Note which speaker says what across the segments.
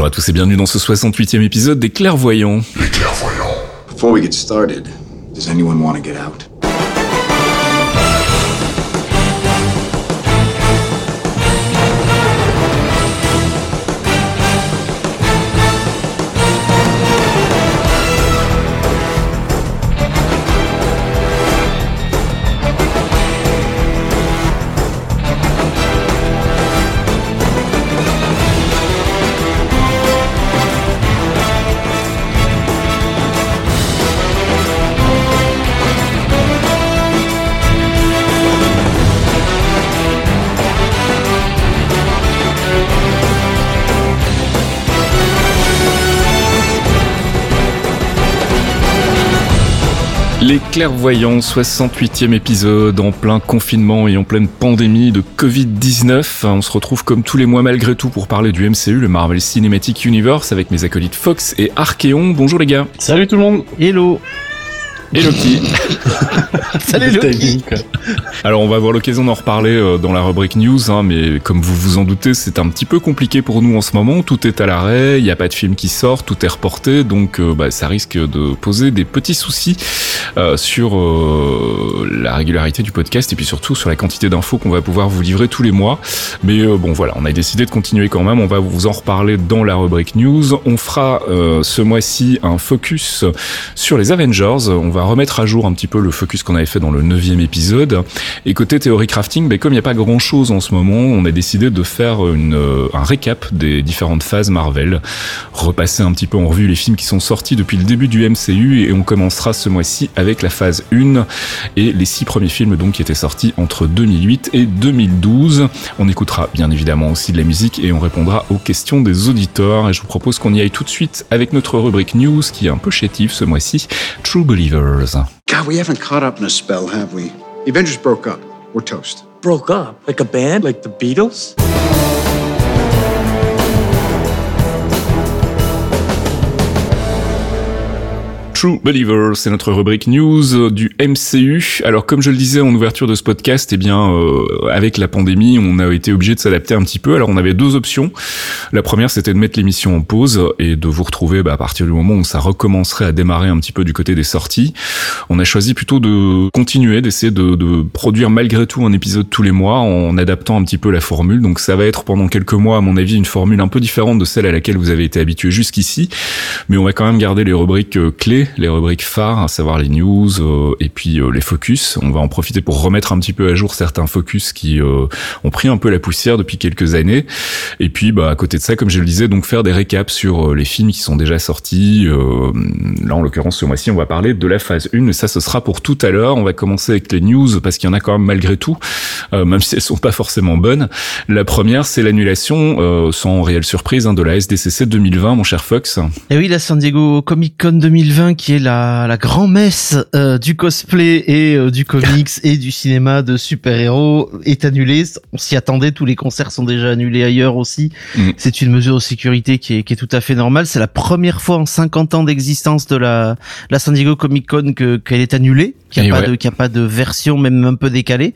Speaker 1: Bonjour à tous et bienvenue dans ce 68e épisode des Clairvoyants.
Speaker 2: Les clairvoyants.
Speaker 3: Before we get started, does anyone want to get out?
Speaker 1: Les Clairvoyants, 68e épisode, en plein confinement et en pleine pandémie de Covid-19. On se retrouve comme tous les mois malgré tout pour parler du MCU, le Marvel Cinematic Universe, avec mes acolytes Fox et Archeon. Bonjour les gars.
Speaker 4: Salut tout le monde Hello
Speaker 1: Et Loki.
Speaker 4: Salut Loki
Speaker 1: Alors on va avoir l'occasion d'en reparler euh, dans la rubrique news, hein, mais comme vous vous en doutez, c'est un petit peu compliqué pour nous en ce moment. Tout est à l'arrêt, il n'y a pas de film qui sort, tout est reporté, donc euh, bah, ça risque de poser des petits soucis euh, sur euh, la régularité du podcast et puis surtout sur la quantité d'infos qu'on va pouvoir vous livrer tous les mois. Mais euh, bon voilà, on a décidé de continuer quand même. On va vous en reparler dans la rubrique news. On fera euh, ce mois-ci un focus sur les Avengers. On va remettre à jour un petit peu le focus qu'on avait fait dans le neuvième épisode. Et côté théorie crafting, ben, comme il n'y a pas grand chose en ce moment, on a décidé de faire euh, un récap des différentes phases Marvel, repasser un petit peu en revue les films qui sont sortis depuis le début du MCU et on commencera ce mois-ci avec la phase 1 et les six premiers films donc qui étaient sortis entre 2008 et 2012. On écoutera bien évidemment aussi de la musique et on répondra aux questions des auditeurs et je vous propose qu'on y aille tout de suite avec notre rubrique news qui est un peu chétive ce mois-ci, True Believers.
Speaker 3: God, we haven't caught up in a spell, have we? The Avengers broke up. We're toast.
Speaker 4: Broke up? Like a band? Like the Beatles
Speaker 1: True Believers, c'est notre rubrique news du MCU. Alors comme je le disais en ouverture de ce podcast, eh bien euh, avec la pandémie, on a été obligé de s'adapter un petit peu. Alors on avait deux options. La première, c'était de mettre l'émission en pause et de vous retrouver bah, à partir du moment où ça recommencerait à démarrer un petit peu du côté des sorties. On a choisi plutôt de continuer, d'essayer de, de produire malgré tout un épisode tous les mois en adaptant un petit peu la formule. Donc ça va être pendant quelques mois, à mon avis, une formule un peu différente de celle à laquelle vous avez été habitué jusqu'ici. Mais on va quand même garder les rubriques euh, clés les rubriques phares, à savoir les news euh, et puis euh, les focus. On va en profiter pour remettre un petit peu à jour certains focus qui euh, ont pris un peu la poussière depuis quelques années. Et puis, bah, à côté de ça, comme je le disais, donc faire des récaps sur les films qui sont déjà sortis. là, en l'occurrence, ce mois-ci, on va parler de la phase 1, et ça, ce sera pour tout à l'heure. On va commencer avec les news parce qu'il y en a quand même malgré tout, même si elles sont pas forcément bonnes. La première, c'est l'annulation, sans réelle surprise, hein, de la SDCC 2020, mon cher Fox.
Speaker 5: Et oui, la San Diego Comic Con 2020 qui est la, la grand-messe euh, du cosplay et euh, du comics et du cinéma de super-héros est annulée. On s'y attendait, tous les concerts sont déjà annulés ailleurs aussi.
Speaker 1: Mm.
Speaker 5: C'est une mesure de sécurité qui est, qui est tout à fait normale. C'est la première fois en 50 ans d'existence de la, la San Diego Comic Con que qu'elle est annulée, qu'il n'y
Speaker 1: Et
Speaker 5: a, pas
Speaker 1: ouais.
Speaker 5: de, qu'il y a pas de version même un peu décalée.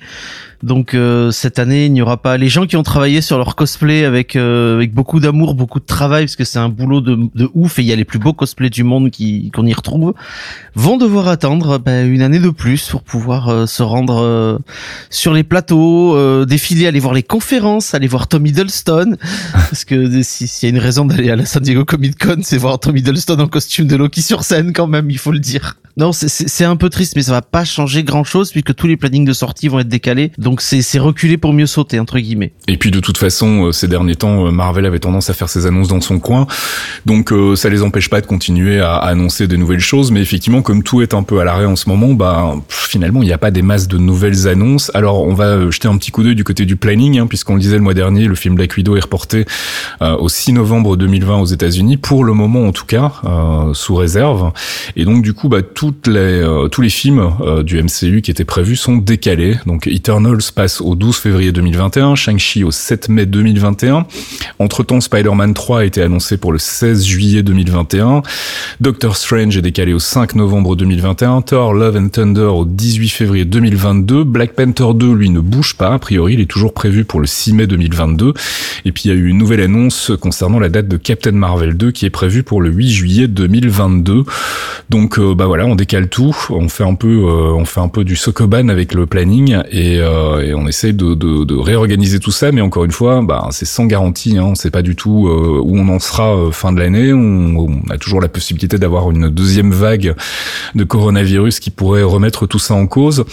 Speaker 5: Donc euh, cette année, il n'y aura pas les gens qui ont travaillé sur leur cosplay avec euh, avec beaucoup d'amour, beaucoup de travail parce que c'est un boulot de, de ouf et il y a les plus beaux cosplays du monde qui qu'on y retrouve vont devoir attendre ben, une année de plus pour pouvoir euh, se rendre euh, sur les plateaux, euh, défiler, aller voir les conférences, aller voir Tom Hiddleston parce que si- s'il y a une raison d'aller à la San Diego Comic Con, c'est voir Tom Hiddleston en costume de Loki sur scène quand même, il faut le dire. Non, c'est un peu triste, mais ça va pas changer grand chose puisque tous les plannings de sortie vont être décalés. Donc c'est c'est reculé pour mieux sauter entre guillemets.
Speaker 1: Et puis de toute façon, euh, ces derniers temps, euh, Marvel avait tendance à faire ses annonces dans son coin, donc euh, ça les empêche pas de continuer à, annoncer des nouvelles choses. Mais effectivement, comme tout est un peu à l'arrêt en ce moment, bah finalement il n'y a pas des masses de nouvelles annonces. Alors on va euh, jeter un petit coup d'œil du côté du planning, hein, puisqu'on le disait le mois dernier, le film Black Widow est reporté euh, au 6 novembre 2020 aux États-Unis, pour le moment en tout cas, euh, sous réserve. Et donc du coup, bah toutes les tous les films du MCU qui étaient prévus sont décalés. Donc Eternals passe au 12 février 2021, Shang-Chi au 7 mai 2021. Entre-temps, Spider-Man 3 a été annoncé pour le 16 juillet 2021. Doctor Strange est décalé au 5 novembre 2021. Thor Love and Thunder au 18 février 2022. Black Panther 2, lui, ne bouge pas. A priori, il est toujours prévu pour le 6 mai 2022. Et puis, il y a eu une nouvelle annonce concernant la date de Captain Marvel 2 qui est prévue pour le 8 juillet 2022. Donc, euh, bah voilà, on décale tout. On fait un peu, euh, on fait un peu du sokoban avec le planning et, euh, et on essaye de, de, de réorganiser tout ça. Mais encore une fois, bah, c'est sans garantie. Hein. On sait pas du tout euh, où on en sera euh, fin de l'année. On, a toujours la possibilité d'avoir une deuxième vague de coronavirus qui pourrait remettre tout ça en cause.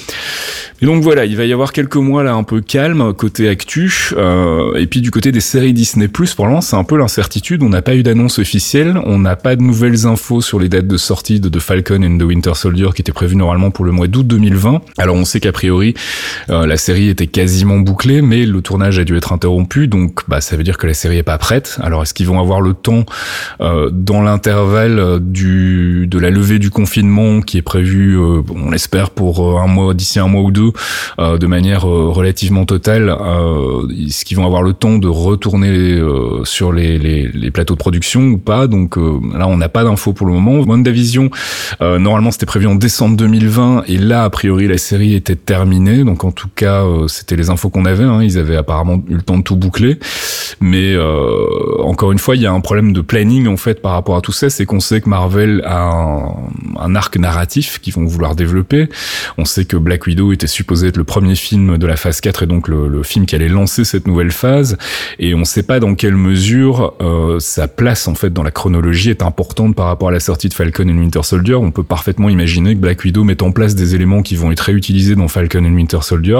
Speaker 1: Et donc voilà, il va y avoir quelques mois là un peu calme côté actu. Euh, et puis du côté des séries Disney+, pour l'instant c'est un peu l'incertitude. On n'a pas eu d'annonce officielle, on n'a pas de nouvelles infos sur les dates de sortie de The Falcon and the Winter Soldier qui étaient prévues normalement pour le mois d'août 2020. Alors on sait qu'a priori euh, la série était quasiment bouclée, mais le tournage a dû être interrompu, donc bah ça veut dire que la série est pas prête. Alors est-ce qu'ils vont avoir le temps euh, dans l'intervalle euh, du de la levée du confinement qui est prévu, euh, on l'espère pour euh, un mois d'ici un mois ou deux, euh, de manière euh, relativement totale, est-ce qu'ils vont avoir le temps de retourner sur les, les, les plateaux de production ou pas? Donc là, on n'a pas d'infos pour le moment. WandaVision, normalement, c'était prévu en décembre 2020, et là, a priori, la série était terminée. Donc en tout cas, euh, c'était les infos qu'on avait. Hein. Ils avaient apparemment eu le temps de tout boucler. Mais euh, encore une fois, il y a un problème de planning en fait par rapport à tout ça, c'est qu'on sait que Marvel a un, arc narratif qu'ils vont vouloir développer. On sait que Black Widow était supposé être le premier film de la phase 4 et donc le, film qui allait lancer cette nouvelle phase. Et on sait pas dans quelle mesure euh, sa place en fait dans la chronologie est importante par rapport à la sortie de Falcon et Winter Soldier. On peut parfaitement imaginer que Black Widow mette en place des éléments qui vont être réutilisés dans Falcon et Winter Soldier.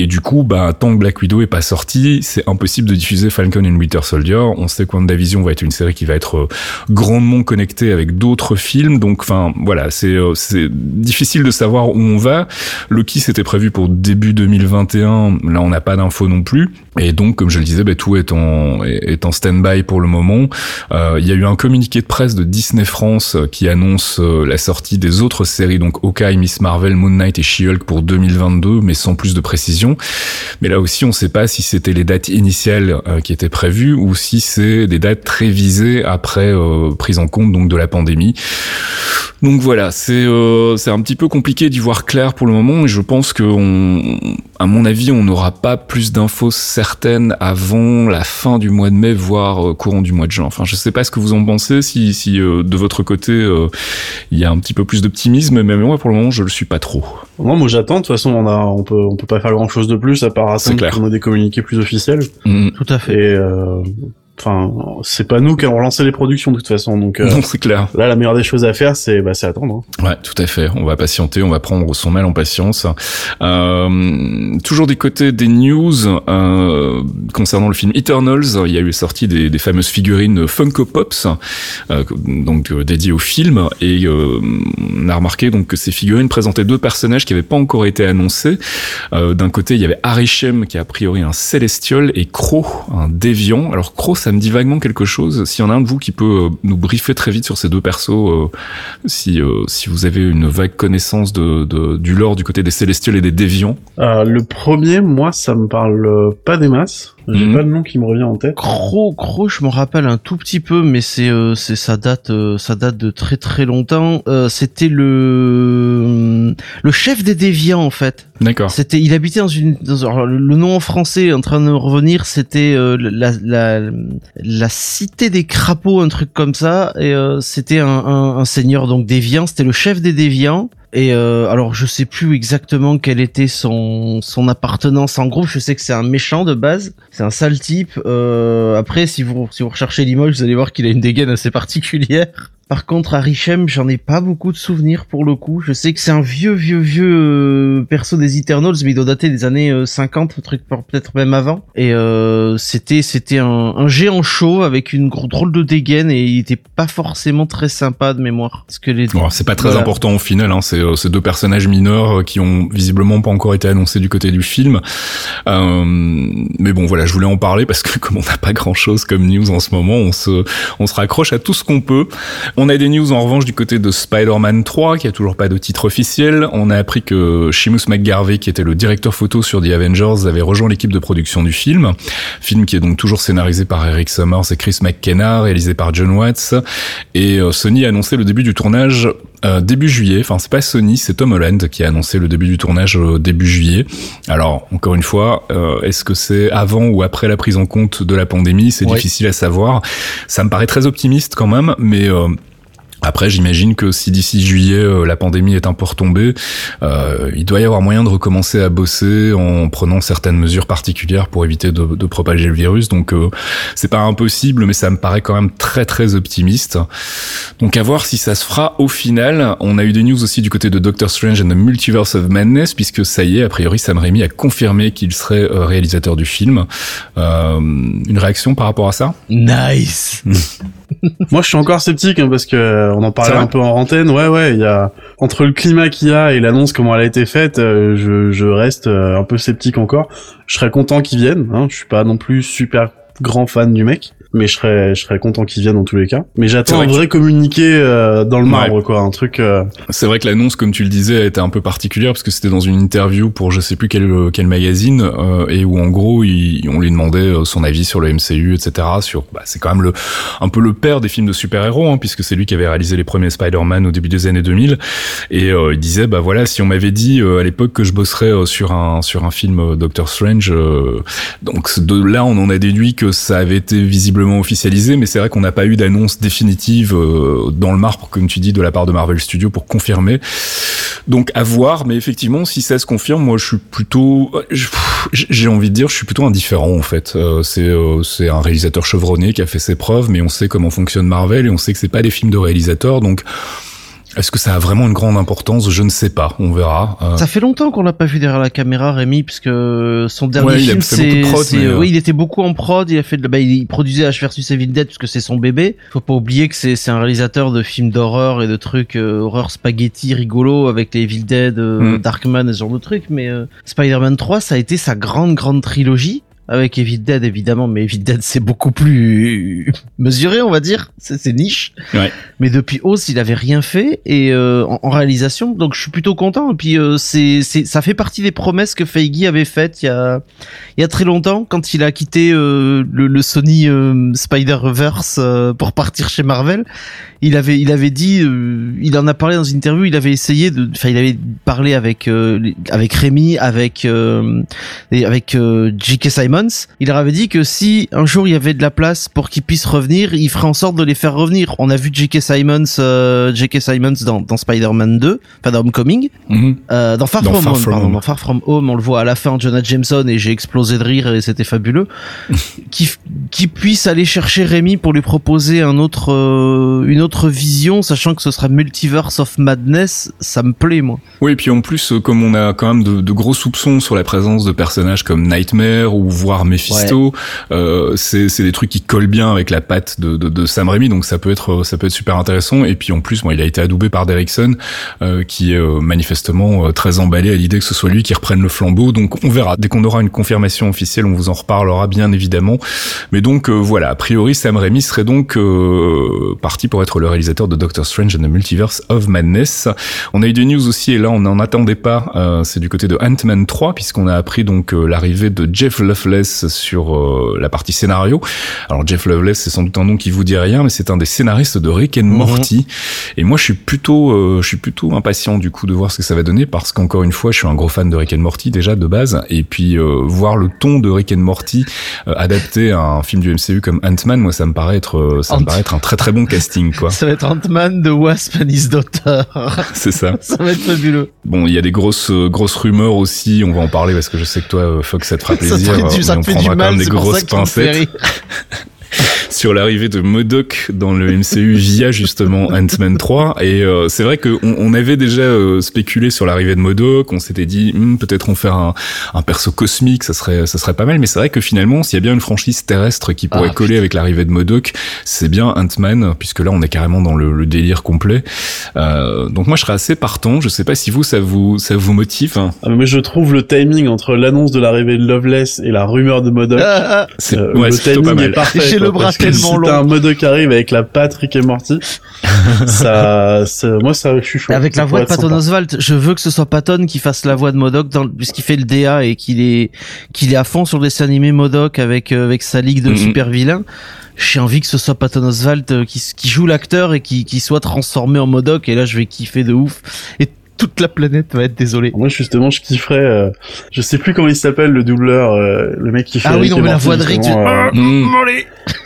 Speaker 1: Et du coup, bah, tant que Black Widow est pas sorti, c'est impossible de diffuser Falcon and Winter Soldier. On sait WandaVision va être une série qui va être euh, grandement connectée avec d'autres films. Donc, enfin, voilà, c'est euh, c'est difficile de savoir où on va. Loki, c'était prévu pour début 2021. Là, on n'a pas d'infos non plus. Et donc, comme je le disais, bah, tout est en, est en stand-by pour le moment. Euh, Il y a eu un communiqué de presse de Disney France qui annonce la sortie des autres séries, donc Hawkeye, Miss Marvel, Moon Knight et She-Hulk pour 2022, mais sans plus de précision. Mais là aussi, on ne sait pas si c'était les dates initiales euh, qui étaient prévues ou si c'est des dates révisées après euh, prise en compte donc de la pandémie. Donc voilà, c'est euh, c'est un petit peu compliqué d'y voir clair pour le moment et je pense que à mon avis, on n'aura pas plus d'infos certaines avant la fin du mois de mai, voire courant du mois de juin. Enfin, je sais pas ce que vous en pensez, si, si de votre côté il y a un petit peu plus d'optimisme, mais moi pour le moment je le suis pas trop.
Speaker 2: Non, moi j'attends. De toute façon, on a, on peut, on peut pas faire grand chose de plus à part attendre
Speaker 1: clair.
Speaker 2: qu'on ait des communiqués plus officiels.
Speaker 1: Mm.
Speaker 5: Tout à fait.
Speaker 2: Et euh, enfin, c'est pas nous qui allons lancer les productions de toute façon. Donc euh,
Speaker 1: Non, c'est clair.
Speaker 2: là, la meilleure des choses à faire, c'est, bah, c'est attendre. hein.
Speaker 1: Ouais, tout à fait. On va patienter, on va prendre son mal en patience. Euh, toujours des côtés des news euh, concernant le film Eternals, il y a eu sorti des, des fameuses figurines Funko Pops, euh, donc euh, dédiées au film, et euh, on a remarqué donc que ces figurines présentaient deux personnages qui n'avaient pas encore été annoncés. Euh, D'un côté, il y avait Arishem qui est a priori un Celestial et Crow, un Déviant. Alors Crow, ça me dit vaguement quelque chose. S'il y en a un de vous qui peut euh, nous briefer très vite sur ces deux persos, euh, si euh, si vous avez une vague connaissance de, de du lore du côté des Célestials et des Déviants.
Speaker 2: Le premier, moi, ça me parle pas des masses. J'ai
Speaker 1: Mhm.
Speaker 2: pas de nom qui me revient en tête.
Speaker 5: Gros, gros, je me rappelle un tout petit peu, mais c'est, euh, c'est, ça date, euh, ça date de très très longtemps. Euh, c'était le, le chef des déviants en fait.
Speaker 1: D'accord.
Speaker 5: C'était, il habitait dans une, dans, alors, le nom en français est en train de revenir, c'était euh, la, la, la cité des crapauds, un truc comme ça. Et euh, c'était un, un, un seigneur donc déviant. C'était le chef des déviants. Et euh, alors je sais plus exactement quelle était son son appartenance en groupe. Je sais que c'est un méchant de base, c'est un sale type. Euh, après si vous si vous recherchez l'image, vous allez voir qu'il a une dégaine assez particulière. Par contre, Arishem, j'en ai pas beaucoup de souvenirs pour le coup. Je sais que c'est un vieux, vieux, vieux euh, perso des Eternals, mais il doit dater des années euh, 50, truc peut-être même avant. Et euh, c'était c'était un, un géant chaud avec une drôle de dégaine et il était pas forcément très sympa de mémoire. Parce que les
Speaker 1: Bon, c'est pas très
Speaker 5: Voilà.
Speaker 1: important au final, hein, c'est euh, ces deux personnages mineurs euh, qui ont visiblement pas encore été annoncés du côté du film. Euh, mais bon, voilà, je voulais en parler parce que comme on n'a pas grand-chose comme news en ce moment, on se, on se raccroche à tout ce qu'on peut. On a des news en revanche du côté de Spider-Man 3, qui a toujours pas de titre officiel. On a appris que Seamus McGarvey, qui était le directeur photo sur The Avengers, avait rejoint l'équipe de production du film. Film qui est donc toujours scénarisé par Eric Summers et Chris McKenna, réalisé par John Watts. Et euh, Sony a annoncé le début du tournage euh, début juillet. Enfin, c'est pas Sony, c'est Tom Holland qui a annoncé le début du tournage début juillet. Alors, encore une fois, euh, est-ce que c'est avant ou après la prise en compte de la pandémie? C'est
Speaker 5: Ouais.
Speaker 1: difficile à savoir. Ça me paraît très optimiste quand même, mais euh, après, j'imagine que si d'ici juillet euh, la pandémie est un peu retombée, euh, il doit y avoir moyen de recommencer à bosser en prenant certaines mesures particulières pour éviter de, de propager le virus. Donc, euh, c'est pas impossible, mais ça me paraît quand même très très optimiste. Donc, à voir si ça se fera au final. On a eu des news aussi du côté de Doctor Strange and the Multiverse of Madness, puisque ça y est, a priori, Sam Raimi a confirmé qu'il serait euh, réalisateur du film. Euh, une réaction par rapport à ça?
Speaker 5: Nice.
Speaker 2: Moi, je suis encore sceptique hein, parce que euh, on en parlait un peu en antenne. Ouais, ouais, il y a entre le climat qu'il y a et l'annonce comment elle a été faite, euh, je, je reste euh, un peu sceptique encore. Je serais content qu'ils viennent. Hein. Je suis pas non plus super grand fan du mec, mais je serais je serais content qu'ils viennent dans tous les cas. Mais j'attends
Speaker 1: vrai
Speaker 2: un
Speaker 1: que-
Speaker 2: vrai communiqué euh, dans le
Speaker 1: Ouais.
Speaker 2: marbre, quoi, un truc. euh,
Speaker 1: C'est vrai que l'annonce, comme tu le disais, a été un peu particulière parce que c'était dans une interview pour je sais plus quel quel magazine euh, et où en gros il- on lui demandait euh, son avis sur le MCU, etc. Sur bah, c'est quand même le un peu le père des films de super-héros hein, puisque c'est lui qui avait réalisé les premiers Spider-Man au début des années 2000 et euh, il disait bah voilà si on m'avait dit euh, à l'époque que je bosserais euh, sur un sur un film euh, Doctor Strange euh, donc de là on en a déduit que ça avait été visiblement officialisé mais c'est vrai qu'on n'a pas eu d'annonce définitive euh, dans le marbre comme tu dis de la part de Marvel Studios pour confirmer donc à voir, mais effectivement, si ça se confirme, moi je suis plutôt, j'ai envie de dire, je suis plutôt indifférent en fait. Euh, c'est euh, c'est un réalisateur chevronné qui a fait ses preuves, mais on sait comment fonctionne Marvel et on sait que c'est pas des films de réalisateurs, donc est-ce que ça a vraiment une grande importance? Je ne sais pas, on verra. Euh,
Speaker 5: Ça fait longtemps qu'on l'a pas vu derrière la caméra, Rémi, puisque son dernier
Speaker 1: Ouais,
Speaker 5: film, c'est,
Speaker 1: de euh,
Speaker 5: oui, il était beaucoup en prod. Il a fait, de, bah, il produisait H versus Evil Dead puisque c'est son bébé. Faut pas oublier que c'est, c'est un réalisateur de films d'horreur et de trucs euh, horreur spaghetti rigolo avec les Evil Dead, euh,
Speaker 1: Mm.
Speaker 5: Darkman et ce genre de trucs. Mais Spider-Man 3, ça a été sa grande grande trilogie. Avec Evil Dead évidemment, mais Evil Dead c'est beaucoup plus mesuré on va dire, c'est, niche.
Speaker 1: Ouais.
Speaker 5: Mais depuis Oz, il avait rien fait et euh, en, en réalisation, donc je suis plutôt content. Et puis euh, c'est, c'est, ça fait partie des promesses que Feige avait faites il y a, il y a très longtemps quand il a quitté euh, le, le Sony euh, Spider-Verse euh, pour partir chez Marvel. Il avait, il avait dit, euh, il en a parlé dans une interview. Il avait essayé de, enfin, il avait parlé avec euh, avec Rémi, avec euh, avec euh, J.K. Il leur avait dit que si un jour il y avait de la place pour qu'ils puissent revenir, il ferait en sorte de les faire revenir. On a vu J.K. Simons, euh, J.K. Simons dans, dans Spider-Man 2, enfin dans Homecoming,
Speaker 1: mhm.
Speaker 5: euh, dans Far
Speaker 1: Dans
Speaker 5: From
Speaker 1: Far
Speaker 5: Home,
Speaker 1: From
Speaker 5: pardon,
Speaker 1: Home.
Speaker 5: dans Far From Home, on le voit à la fin, Jonah Jameson et j'ai explosé de rire et c'était fabuleux. qui, qui puisse aller chercher Rémi pour lui proposer un autre, euh, une autre vision, sachant que ce sera Multiverse of Madness, ça me plaît moi.
Speaker 1: Oui, et puis en plus, euh, comme on a quand même de, de gros soupçons sur la présence de personnages comme Nightmare ou voire Mephisto, euh, c'est des trucs qui collent bien avec la patte de, de, de Sam Raimi, donc ça peut être ça peut être super intéressant. Et puis en plus, bon, il a été adoubé par Derrickson, euh, qui est euh, manifestement très emballé à l'idée que ce soit lui qui reprenne le flambeau. Donc on verra. Dès qu'on aura une confirmation officielle, on vous en reparlera bien évidemment. Mais donc voilà, a priori, Sam Raimi serait donc parti pour être le réalisateur de Doctor Strange and the Multiverse of Madness. On a eu des news aussi, et là on n'en attendait pas, c'est du côté de Ant-Man 3, puisqu'on a appris donc l'arrivée de Jeff Sur euh, la partie scénario. Alors Jeff Loveless, c'est sans doute un nom qui vous dit rien, mais c'est un des scénaristes de Rick and
Speaker 5: Mhm.
Speaker 1: Morty. Et moi je suis plutôt, euh, je suis plutôt impatient du coup de voir ce que ça va donner, parce qu'encore une fois, je suis un gros fan de Rick and Morty déjà de base, et puis euh, voir le ton de Rick and Morty euh, adapté à un film du MCU comme Ant-Man, moi ça me paraît être, euh, ça me paraît être un très très bon casting quoi.
Speaker 5: Ça va être Ant-Man de Wasp and His Daughter.
Speaker 1: c'est ça.
Speaker 5: ça va être fabuleux.
Speaker 1: Bon, il y a des grosses grosses rumeurs aussi. On va en parler parce que je sais que toi, Fox, ça te fera plaisir.
Speaker 5: Ça te
Speaker 1: on
Speaker 5: fait du mal,
Speaker 1: même des
Speaker 5: c'est pour ça
Speaker 1: grosses
Speaker 5: que tu me fais
Speaker 1: pincettes.
Speaker 5: rire.
Speaker 1: sur l'arrivée de Modoc dans le MCU via justement Ant-Man 3. Et euh, c'est vrai qu'on on avait déjà euh, spéculé sur l'arrivée de Modoc. On s'était dit hmm, peut-être on faire un, un, perso cosmique, ça serait ça serait pas mal. Mais c'est vrai que finalement, s'il y a bien une franchise terrestre qui pourrait ah, coller avec l'arrivée de Modoc, c'est bien Ant-Man, puisque là on est carrément dans le, le délire complet. Euh, donc moi je serais assez partant. Je sais pas si vous ça vous ça vous motive.
Speaker 2: Ah, mais je trouve le timing entre l'annonce de l'arrivée de Loveless et la rumeur de Modoc. Ah,
Speaker 1: c'est euh, ouais, le timing est
Speaker 2: parfait.
Speaker 5: Le bras tellement long.
Speaker 2: Si un Modoc arrive avec la Patrick et Morty, ça, ça, moi ça, je suis chaud.
Speaker 5: Avec la voix de Patton Oswalt, je veux que ce soit Patton qui fasse la voix de Modoc dans, puisqu'il fait le DA et qu'il est, qu'il est à fond sur le dessin animé Modoc avec, euh, avec sa ligue de mm-hmm. super vilains j'ai envie que ce soit Patton Oswalt euh, qui, qui joue l'acteur et qui, qui soit transformé en Modoc et là je vais kiffer de ouf et toute la planète va être désolée.
Speaker 2: Moi justement je kifferais, euh, je sais plus comment il s'appelle le doubleur, euh, le mec qui fait.
Speaker 5: Ah oui non mais la voix de Rick.
Speaker 2: Euh, mm.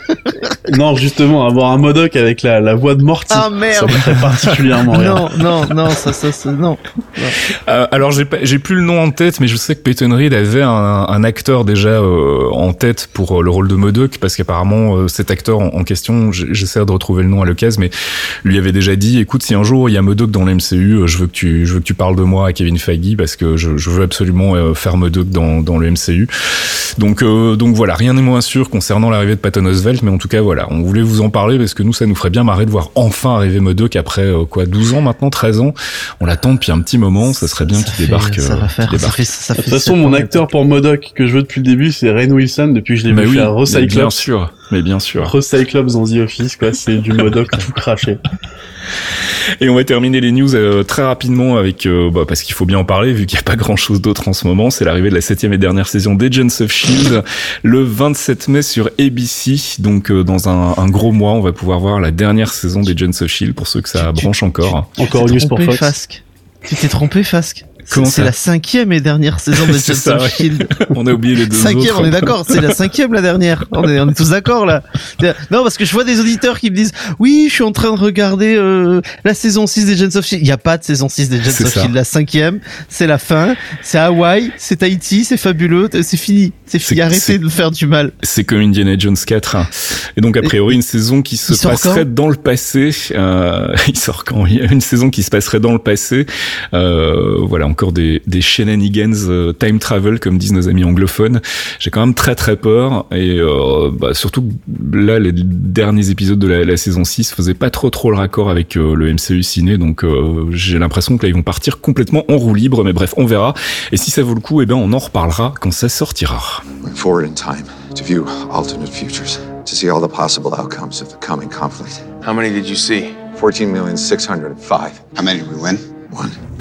Speaker 2: non justement avoir un Modoc avec la, la voix de Morty.
Speaker 5: Ah merde. Ça
Speaker 2: me ferait particulièrement
Speaker 5: Non non non ça ça, ça non.
Speaker 1: Euh, alors j'ai j'ai plus le nom en tête mais je sais que Peyton Reed avait un, un acteur déjà en tête pour le rôle de Modoc parce qu'apparemment cet acteur en, question j'essaie de retrouver le nom à l'occasion mais lui avait déjà dit écoute si un jour il y a Modoc dans l'MCU je veux que tu je veux que tu parles de moi à Kevin Feige parce que je, je veux absolument euh, faire Modoc dans, dans le MCU. Donc, euh, donc voilà, rien n'est moins sûr concernant l'arrivée de Patton Oswalt, mais en tout cas voilà, on voulait vous en parler parce que nous, ça nous ferait bien marrer de voir enfin arriver Modoc après euh, quoi, 12 ans maintenant, 13 ans. On l'attend depuis un petit moment, ça serait bien qu'il débarque.
Speaker 5: Ça va faire. Ça fait,
Speaker 2: ça fait de toute façon, mon acteur pour Modoc que je veux depuis le début, c'est Rain Wilson depuis que je l'ai bah vu oui, à Recyclops.
Speaker 1: Bien sûr, mais bien sûr.
Speaker 2: Recyclops dans The Office, quoi, c'est du Modoc tout craché.
Speaker 1: Et on va terminer les news euh, très rapidement avec, euh, bah, parce qu'il faut bien en parler vu qu'il n'y a pas grand chose d'autre en ce moment. C'est l'arrivée de la septième et dernière saison d'Agents of Shield le 27 mai sur ABC. Donc euh, dans un, un, gros mois, on va pouvoir voir la dernière saison d'Agents of Shield pour ceux que ça branche encore.
Speaker 2: encore une news pour Fox.
Speaker 5: Tu t'es trompé, Fasque c'est la cinquième et dernière saison de Agents of Shield.
Speaker 1: on a oublié les deux
Speaker 5: Cinquième, on est d'accord, c'est la cinquième la dernière. On est, on est tous d'accord là. Non, parce que je vois des auditeurs qui me disent, oui, je suis en train de regarder euh, la saison 6 des Agents of Shield. Il n'y a pas de saison 6 des Agents of Shield. La cinquième, c'est la fin. C'est Hawaï, c'est Tahiti, c'est fabuleux, c'est fini. C'est fini. Arrêtez de faire du mal.
Speaker 1: C'est comme Indiana Jones 4. Et donc a priori une saison qui se passerait dans le passé. Euh, il sort quand? Il y a une saison qui se passerait dans le passé. Euh, voilà encore des, des shenanigans euh, time travel comme disent nos amis anglophones. J'ai quand même très très peur et euh, bah, surtout là les derniers épisodes de la, la, saison 6 faisaient pas trop trop le raccord avec euh, le MCU ciné donc j'ai l'impression que là ils vont partir complètement en roue libre mais bref on verra et si ça vaut le coup et eh ben on en reparlera quand ça sortira. Forward in time to view alternate futures to see all the possible outcomes of the coming conflict. How many did you see? 14,605. How many did we win? One.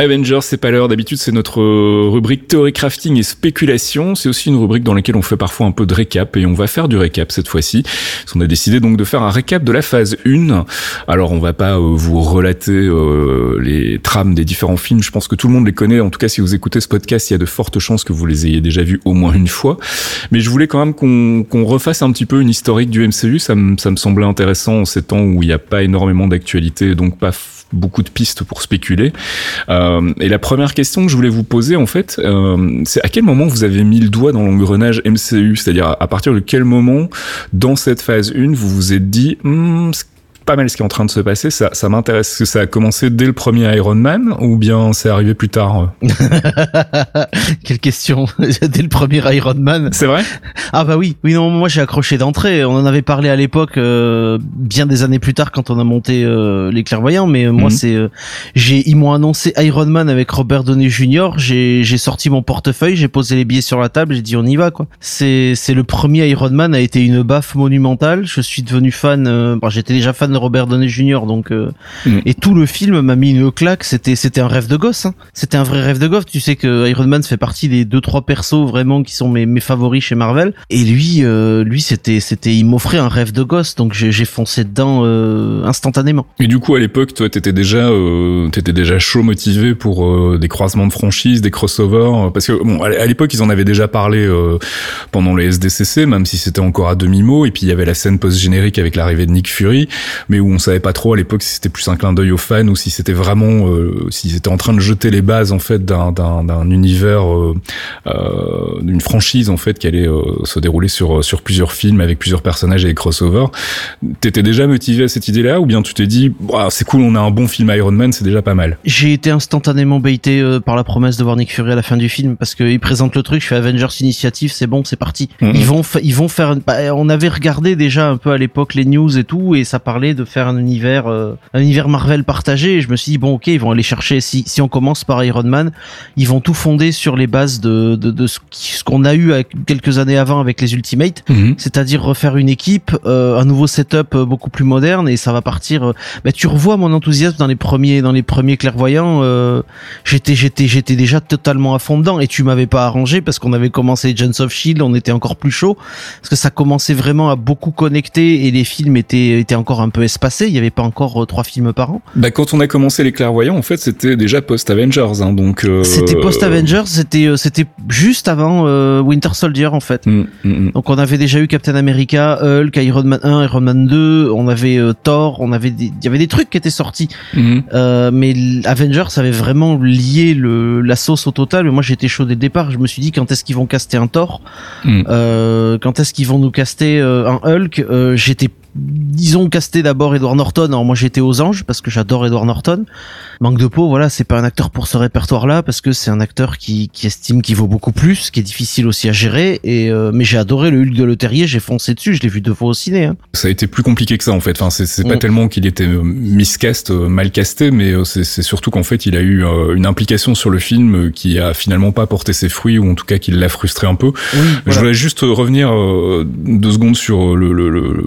Speaker 1: Avengers, c'est pas l'heure. D'habitude, c'est notre euh, rubrique théorie crafting et spéculation. C'est aussi une rubrique dans laquelle on fait parfois un peu de récap et on va faire du récap cette fois-ci. On a décidé donc de faire un récap de la phase 1. Alors, on va pas euh, vous relater euh, les trames des différents films. Je pense que tout le monde les connaît. En tout cas, si vous écoutez ce podcast, il y a de fortes chances que vous les ayez déjà vus au moins une fois. Mais je voulais quand même qu'on refasse un petit peu une historique du MCU. Ça ça me semblait intéressant en ces temps où il n'y a pas énormément d'actualité, donc pas beaucoup de pistes pour spéculer. Euh, et la première question que je voulais vous poser, en fait, euh, c'est à quel moment vous avez mis le doigt dans l'engrenage MCU C'est-à-dire à partir de quel moment, dans cette phase 1, vous vous êtes dit, hmm, pas mal ce qui est en train de se passer. Ça, ça m'intéresse. que ça a commencé dès le premier Iron Man ou bien c'est arrivé plus tard
Speaker 5: Quelle question Dès le premier Iron Man.
Speaker 1: C'est vrai?
Speaker 5: Ah bah oui, oui non, moi j'ai accroché d'entrée. On en avait parlé à l'époque, euh, bien des années plus tard quand on a monté euh, les clairvoyants. Mais euh, moi mhm. c'est, j'ai ils m'ont annoncé Iron Man avec Robert Downey Jr. J'ai j'ai sorti mon portefeuille, j'ai posé les billets sur la table, j'ai dit on y va quoi. C'est c'est le premier Iron Man a été une baffe monumentale. Je suis devenu fan. Bon, j'étais déjà fan de Robert Downey Jr. Donc euh, mm. et tout le film m'a mis une claque. C'était c'était un rêve de gosse. Hein. C'était un vrai rêve de gosse. Tu sais que Iron Man fait partie des deux trois persos vraiment qui sont mes, mes favoris chez Marvel. Et lui euh, lui c'était c'était il m'offrait un rêve de gosse. Donc j'ai foncé dedans euh, instantanément.
Speaker 1: Et du coup à l'époque toi t'étais déjà t'étais déjà chaud motivé pour des croisements de franchises, des crossovers parce que bon à l'époque ils en avaient déjà parlé pendant les SDCC même si c'était encore à demi mot. Et puis il y avait la scène post générique avec l'arrivée de Nick Fury. Mais où on savait pas trop à l'époque si c'était plus un clin d'œil aux fans ou si c'était vraiment euh, s'ils étaient en train de jeter les bases en fait d'un d'un d'un univers euh, euh, d'une franchise en fait qui allait euh, se dérouler sur sur plusieurs films avec plusieurs personnages et des crossovers. T'étais déjà motivé à cette idée-là ou bien tu t'es dit bah, c'est cool on a un bon film Iron Man c'est déjà pas mal?
Speaker 5: J'ai été instantanément baité euh, par la promesse de voir Nick Fury à la fin du film parce qu'il présente le truc, je fais Avengers Initiative, c'est bon, c'est parti.
Speaker 1: Mhm.
Speaker 5: Ils vont, fa- ils vont faire. bah, on avait regardé déjà un peu à l'époque les news et tout, et ça parlait de faire un univers, euh, un univers Marvel partagé. Et je me suis dit bon, ok, ils vont aller chercher. Si si on commence par Iron Man, ils vont tout fonder sur les bases de de, de ce qu'on a eu avec- quelques années avant avec les Ultimates c'est-à-dire refaire une équipe, euh, un nouveau setup euh, beaucoup plus moderne et ça va partir. bah, tu revois mon enthousiasme dans les premiers dans les premiers clairvoyants. j'étais j'étais j'étais déjà totalement à fond dedans et tu m'avais pas arrangé parce qu'on avait commencé Agents of Shield, on était encore plus chaud parce que ça commençait vraiment à beaucoup connecter et les films étaient étaient encore un peu espacés. Il y avait pas encore euh, trois films par an.
Speaker 1: Bah quand on a commencé les clairvoyants en fait c'était déjà post Avengers hein, donc. euh,
Speaker 5: C'était post Avengers, c'était euh, c'était juste avant euh, Winter Soldier en fait.
Speaker 1: Mm, mm, mm.
Speaker 5: Donc on avait déjà eu Captain America, Hulk, Iron Man 1, Iron Man 2, on avait euh, Thor, on avait il y avait des trucs qui étaient sortis, mais Avengers avait vraiment lié le, la sauce au total. Mais moi j'étais chaud dès le départ. Je me suis dit quand est-ce qu'ils vont caster un Thor, quand est-ce qu'ils vont nous caster un Hulk? J'étais disons casté d'abord Edward Norton. Alors moi j'étais aux anges parce que j'adore Edward Norton. Manque de peau, voilà, c'est pas un acteur pour ce répertoire-là parce que c'est un acteur qui, qui estime qu'il vaut beaucoup plus, qui est difficile aussi à gérer. Et euh, mais j'ai adoré le Hulk de Le Terrier, j'ai foncé dessus, je l'ai vu deux fois au ciné. Hein.
Speaker 1: Ça a été plus compliqué que ça en fait. Enfin, c'est pas tellement qu'il était euh, miscast, euh, mal casté, mais c'est surtout qu'en fait, il a eu une implication sur le film qui a finalement pas porté ses fruits ou en tout cas qui l'a frustré un peu.
Speaker 5: Oui,
Speaker 1: Je voulais juste revenir deux secondes sur le- le- le-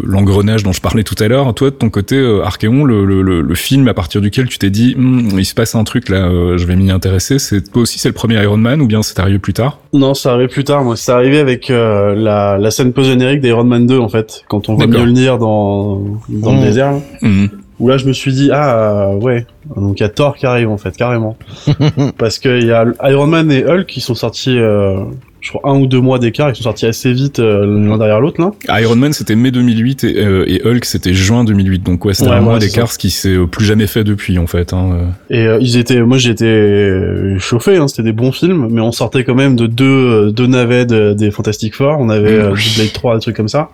Speaker 1: dont je parlais tout à l'heure. Toi, de ton côté, euh, Archéon, le, le, le- le film à partir duquel tu t'es dit, Hum, il se passe un truc là, euh, je vais m'y intéresser. C'est toi aussi, c'est le premier Iron Man ou bien c'est arrivé plus tard?
Speaker 2: Non, ça arrive plus tard. Moi, c'est arrivé avec euh, la, la scène post-générique d'Iron Man 2, en fait, quand on voit. Mjolnir dans, dans le désert. là.
Speaker 1: Mhm.
Speaker 2: Où là, je me suis dit, ah, euh, ouais. Donc, il y a Thor qui arrive, en fait, carrément. Parce que il y a Iron Man et Hulk qui sont sortis, euh, je crois, un ou deux mois d'écart. Ils sont sortis assez vite euh, l'un derrière l'autre, là.
Speaker 1: Iron Man c'était mai 2008 et, euh, et Hulk c'était juin 2008 donc ouais c'était
Speaker 2: Ouais,
Speaker 1: un mois
Speaker 2: ouais,
Speaker 1: d'écart ce qui s'est euh, plus jamais fait depuis en fait hein.
Speaker 2: Et euh, ils étaient, moi j'étais chauffé, hein, c'était des bons films, mais on sortait quand même de deux, deux navets de- des Fantastic Four, on avait du Blade 3, des trucs comme ça.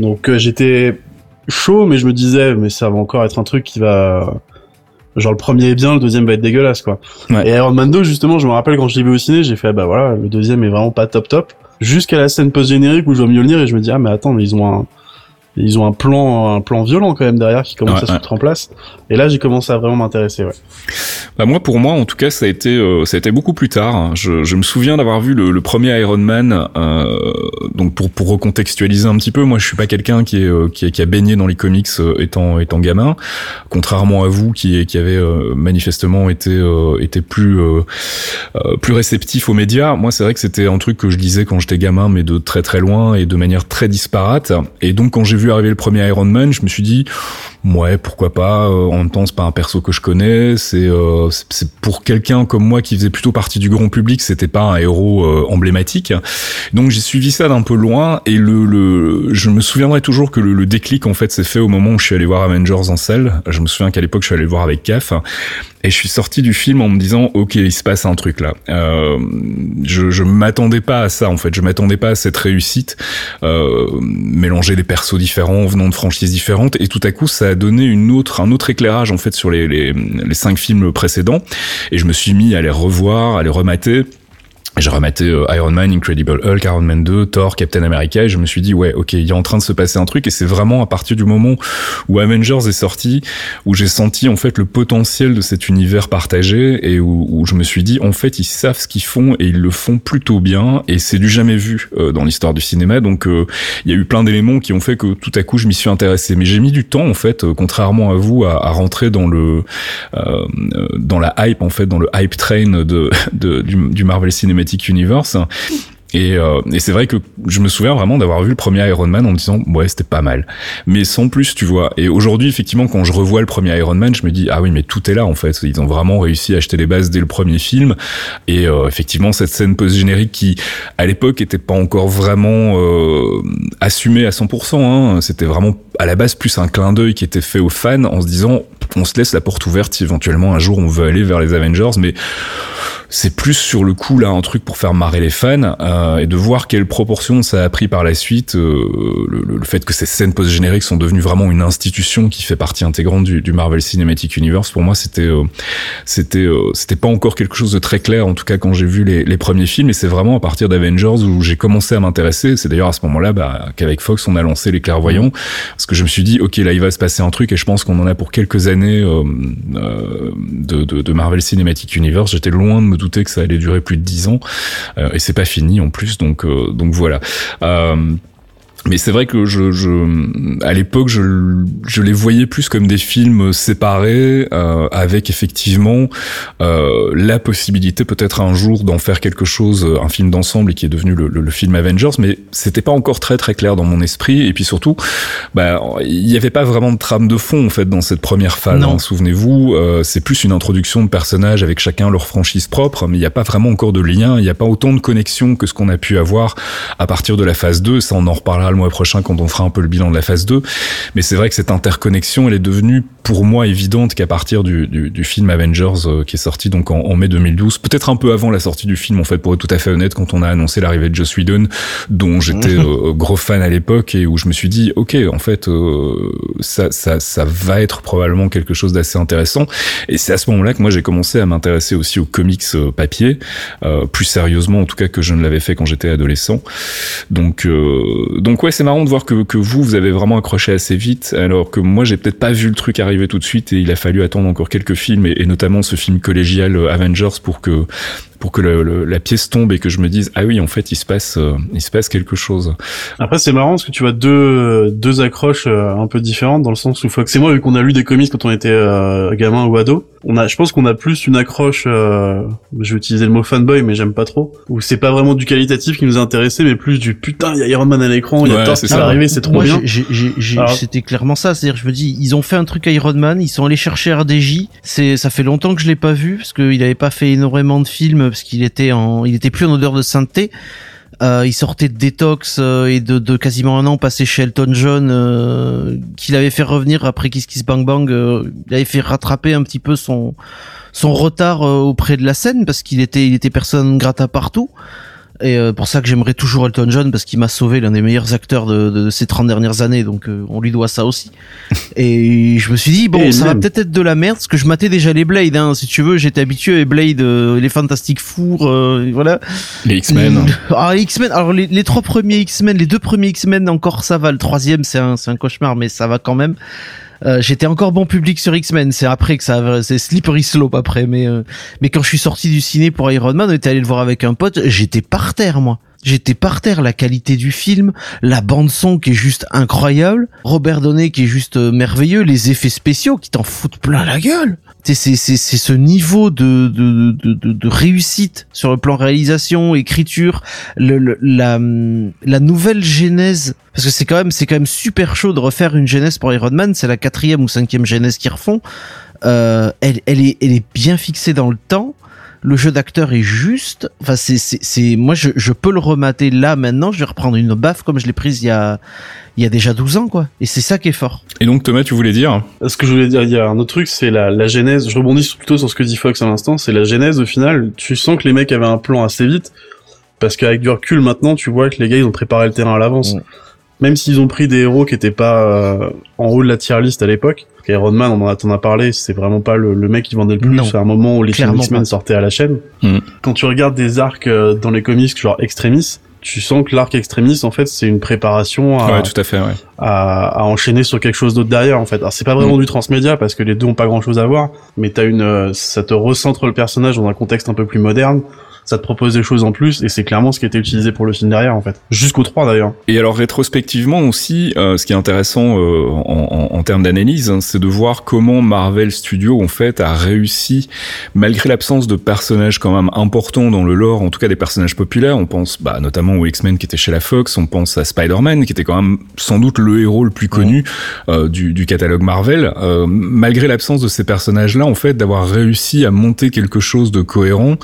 Speaker 2: Donc euh, j'étais chaud, mais je me disais, mais ça va encore être un truc qui va... Genre le premier est bien, le deuxième va être dégueulasse, quoi.
Speaker 1: Ouais.
Speaker 2: Et Iron Man 2, justement, je me rappelle quand je l'ai vu au ciné, j'ai fait, ah bah voilà, le deuxième est vraiment pas top top. Jusqu'à la scène post-générique où je vois Mjolnir et je me dis, ah mais attends, mais ils ont un... Ils ont un plan, un plan violent quand même derrière qui commence
Speaker 1: Ouais,
Speaker 2: à se
Speaker 1: ouais.
Speaker 2: mettre en place. Et là, j'ai commencé à vraiment m'intéresser, ouais.
Speaker 1: Bah moi, pour moi, en tout cas, ça a été, euh, ça a été beaucoup plus tard. Je, je me souviens d'avoir vu le, le premier Iron Man. Euh, donc pour pour recontextualiser un petit peu, moi, je suis pas quelqu'un qui est euh, qui, est- qui a baigné dans les comics euh, étant étant gamin, contrairement à vous qui qui avez euh, manifestement été euh, été plus plus réceptif aux médias. Moi, c'est vrai que c'était un truc que je lisais quand j'étais gamin, mais de très très loin et de manière très disparate. Et donc, quand j'ai vu arriver le premier Iron Man, je me suis dit, ouais, pourquoi pas. euh, en même temps, c'est pas un perso que je connais. C'est euh, c'est pour quelqu'un comme moi qui faisait plutôt partie du grand public, c'était pas un héros euh, emblématique. Donc, j'ai suivi ça d'un peu loin. Et le, le je me souviendrai toujours que le, le déclic en fait s'est fait au moment où je suis allé voir Avengers en salle. Je me souviens qu'à l'époque, je suis allé le voir avec CAF. Et je suis sorti du film en me disant, ok, il se passe un truc là. Euh, je, je m'attendais pas à ça en fait. Je m'attendais pas à cette réussite. Euh, mélanger des persos différents venant de franchises différentes et tout à coup ça a donné une autre un autre éclairage en fait sur les les, les cinq films précédents et je me suis mis à les revoir, à les remater. J'ai rematé euh, Iron Man, Incredible Hulk, Iron Man 2, Thor, Captain America et je me suis dit ouais ok il a en train de se passer un truc et c'est vraiment à partir du moment où Avengers est sorti où j'ai senti en fait le potentiel de cet univers partagé et où, je me suis dit en fait ils savent ce qu'ils font et ils le font plutôt bien et c'est du jamais vu euh, dans l'histoire du cinéma. Donc euh, il y a eu plein d'éléments qui ont fait que tout à coup je m'y suis intéressé. Mais j'ai mis du temps en fait euh, contrairement à vous à, à rentrer dans le dans la hype en fait dans le hype train de, de du, du Marvel Cinematic Universe. Et, euh, et c'est vrai que je me souviens vraiment d'avoir vu le premier Iron Man en me disant ouais c'était pas mal. Mais sans plus tu vois. Et aujourd'hui effectivement quand je revois le premier Iron Man je me dis ah oui mais tout est là en fait. Ils ont vraiment réussi à acheter les bases dès le premier film. Et euh, effectivement cette scène post générique qui à l'époque était pas encore vraiment euh, assumée à 100% hein, c'était vraiment à la base plus un clin d'œil qui était fait aux fans en se disant on se laisse la porte ouverte éventuellement un jour on veut aller vers les Avengers, mais c'est plus sur le coup là un truc pour faire marrer les fans euh, et de voir quelle proportion ça a pris par la suite euh, le, fait que ces scènes post génériques sont devenues vraiment une institution qui fait partie intégrante du, Marvel Cinematic Universe pour moi c'était euh, c'était c'était pas encore quelque chose de très clair en tout cas quand j'ai vu les, premiers films et c'est vraiment à partir d'Avengers où j'ai commencé à m'intéresser. C'est d'ailleurs à ce moment-là bah, qu'avec Fox on a lancé les clairvoyants parce que je me suis dit ok là il va se passer un truc et je pense qu'on en a pour quelques années de, de, de Marvel Cinematic Universe. J'étais loin de me douter que ça allait durer plus de dix ans euh, et c'est pas fini en plus donc euh, donc voilà. Euh, mais c'est vrai que je, je à l'époque, je, je, les voyais plus comme des films séparés, euh, avec effectivement euh, la possibilité peut-être un jour d'en faire quelque chose, un film d'ensemble, et qui est devenu le, le, le, film Avengers. Mais c'était pas encore très très clair dans mon esprit. Et puis surtout, bah, il n'y avait pas vraiment de trame de fond en fait dans cette première phase. Hein, Souvenez-vous, euh, c'est plus une introduction de personnages avec chacun leur franchise propre, mais il n'y a pas vraiment encore de lien. Il n'y a pas autant de connexions que ce qu'on a pu avoir à partir de la phase 2. Ça, on en reparlera le mois prochain quand on fera un peu le bilan de la phase 2. Mais c'est vrai que cette interconnexion, elle est devenue pour moi évidente qu'à partir du, du, du, film Avengers euh, qui est sorti donc en, en mai 2012, peut-être un peu avant la sortie du film en fait pour être tout à fait honnête quand on a annoncé l'arrivée de Joss Whedon dont j'étais euh, gros fan à l'époque et où je me suis dit ok en fait euh, ça, ça, ça va être probablement quelque chose d'assez intéressant. Et c'est à ce moment-là que moi j'ai commencé à m'intéresser aussi aux comics papier plus sérieusement en tout cas que je ne l'avais fait quand j'étais adolescent. Donc donc ouais c'est marrant de voir que, que vous vous avez vraiment accroché assez vite alors que moi j'ai peut-être pas vu le truc arriver arrivé tout de suite et il a fallu attendre encore quelques films et, et notamment ce film collégial Avengers pour que pour que le, le, la pièce tombe et que je me dise ah oui en fait il se passe euh, il se passe quelque chose.
Speaker 2: Après c'est marrant parce que tu vois deux deux accroches euh, un peu différentes dans le sens où Fox et moi vu qu'on a lu des comics quand on était euh, gamin ou ado, on a je pense qu'on a plus une accroche euh, je vais utiliser le mot fanboy mais j'aime pas trop où c'est pas vraiment du qualitatif qui nous a intéressé mais plus du putain il y a Iron Man à l'écran, il y a Thor qui va arriver, c'est trop
Speaker 5: moi,
Speaker 2: bien.
Speaker 5: C'était clairement ça, c'est-à-dire je me dis ils ont fait un truc Iron ils sont allés chercher RDJ, c'est ça fait longtemps que je l'ai pas vu parce qu'il avait pas fait énormément de films parce qu'il était en, il était plus en odeur de sainteté. Euh, il sortait de détox euh, et de, de, quasiment un an passé chez Elton John, euh, qu'il avait fait revenir après Kiss Kiss Bang Bang. Euh, il avait fait rattraper un petit peu son son retard euh, auprès de la scène parce qu'il était il était personne grata partout. Et euh, pour ça que j'aimerais toujours Elton John parce qu'il m'a sauvé l'un des meilleurs acteurs de, de, ces 30 dernières années, donc euh, on lui doit ça aussi. et je me suis dit bon, et ça même. va peut-être être de la merde parce que je matais déjà les Blade, hein, si tu veux, j'étais habitué à Blade, euh, les Fantastiques Four, euh, voilà.
Speaker 1: Les X-Men.
Speaker 5: Ah les X-Men, alors les, les, trois premiers X-Men, les deux premiers X-Men encore ça va, le troisième c'est un, c'est un cauchemar mais ça va quand même. Euh, j'étais encore bon public sur X-Men. C'est après que ça, c'est slippery slope après. Mais euh, mais quand je suis sorti du ciné pour Iron Man, on était allé le voir avec un pote. J'étais par terre moi. J'étais par terre, la qualité du film, la bande son qui est juste incroyable, Robert Downey qui est juste euh, merveilleux, les effets spéciaux qui t'en foutent plein la gueule. C'est ce niveau de de, de de de réussite sur le plan réalisation, écriture, le, le la la nouvelle genèse parce que c'est quand même c'est quand même super chaud de refaire une genèse pour Iron Man, c'est la quatrième ou cinquième genèse qu'ils refont. Euh, elle elle est elle est bien fixée dans le temps le jeu d'acteur est juste. Enfin, c'est, c'est, c'est, moi, je, je peux le remater là maintenant. Je vais reprendre une baffe comme je l'ai prise il y a, il y a déjà 12 ans, quoi. Et c'est ça qui est fort.
Speaker 1: Et donc, Thomas, tu voulais dire
Speaker 2: Ce que je voulais dire, il y a un autre truc, c'est la, la genèse. Je rebondis plutôt sur ce que dit Fox à l'instant. C'est la genèse. Au final, tu sens que les mecs avaient un plan assez vite, parce qu'avec du recul, maintenant, tu vois que les gars, ils ont préparé le terrain à l'avance. Mmh même s'ils ont pris des héros qui étaient pas euh, en haut de la tier list à l'époque. Iron Man, on en a, on a parlé, c'est vraiment pas le, le, mec qui vendait le plus. C'est un moment où les films X-Men sortaient à la chaîne.
Speaker 1: Mm.
Speaker 2: Quand tu regardes des arcs euh, dans les comics, genre Extremis, tu sens que l'arc Extremis, en fait, c'est une préparation à,
Speaker 1: ouais, tout à, fait, ouais.
Speaker 2: à, à, enchaîner sur quelque chose d'autre derrière, en fait. Alors, c'est pas vraiment mm. du transmédia parce que les deux ont pas grand chose à voir, mais t'as une, euh, ça te recentre le personnage dans un contexte un peu plus moderne ça te propose des choses en plus et c'est clairement ce qui a été utilisé pour le film derrière en fait. Jusqu'au 3 d'ailleurs.
Speaker 1: Et alors rétrospectivement aussi euh, ce qui est intéressant euh, en, en, en, termes d'analyse hein, c'est de voir comment Marvel Studios en fait a réussi malgré l'absence de personnages quand même importants dans le lore en tout cas des personnages populaires on pense bah, notamment aux X-Men qui étaient chez la Fox on pense à Spider-Man qui était quand même sans doute le héros le plus connu euh, du, du, catalogue Marvel. Euh, malgré l'absence de ces personnages là en fait d'avoir réussi à monter quelque chose de cohérent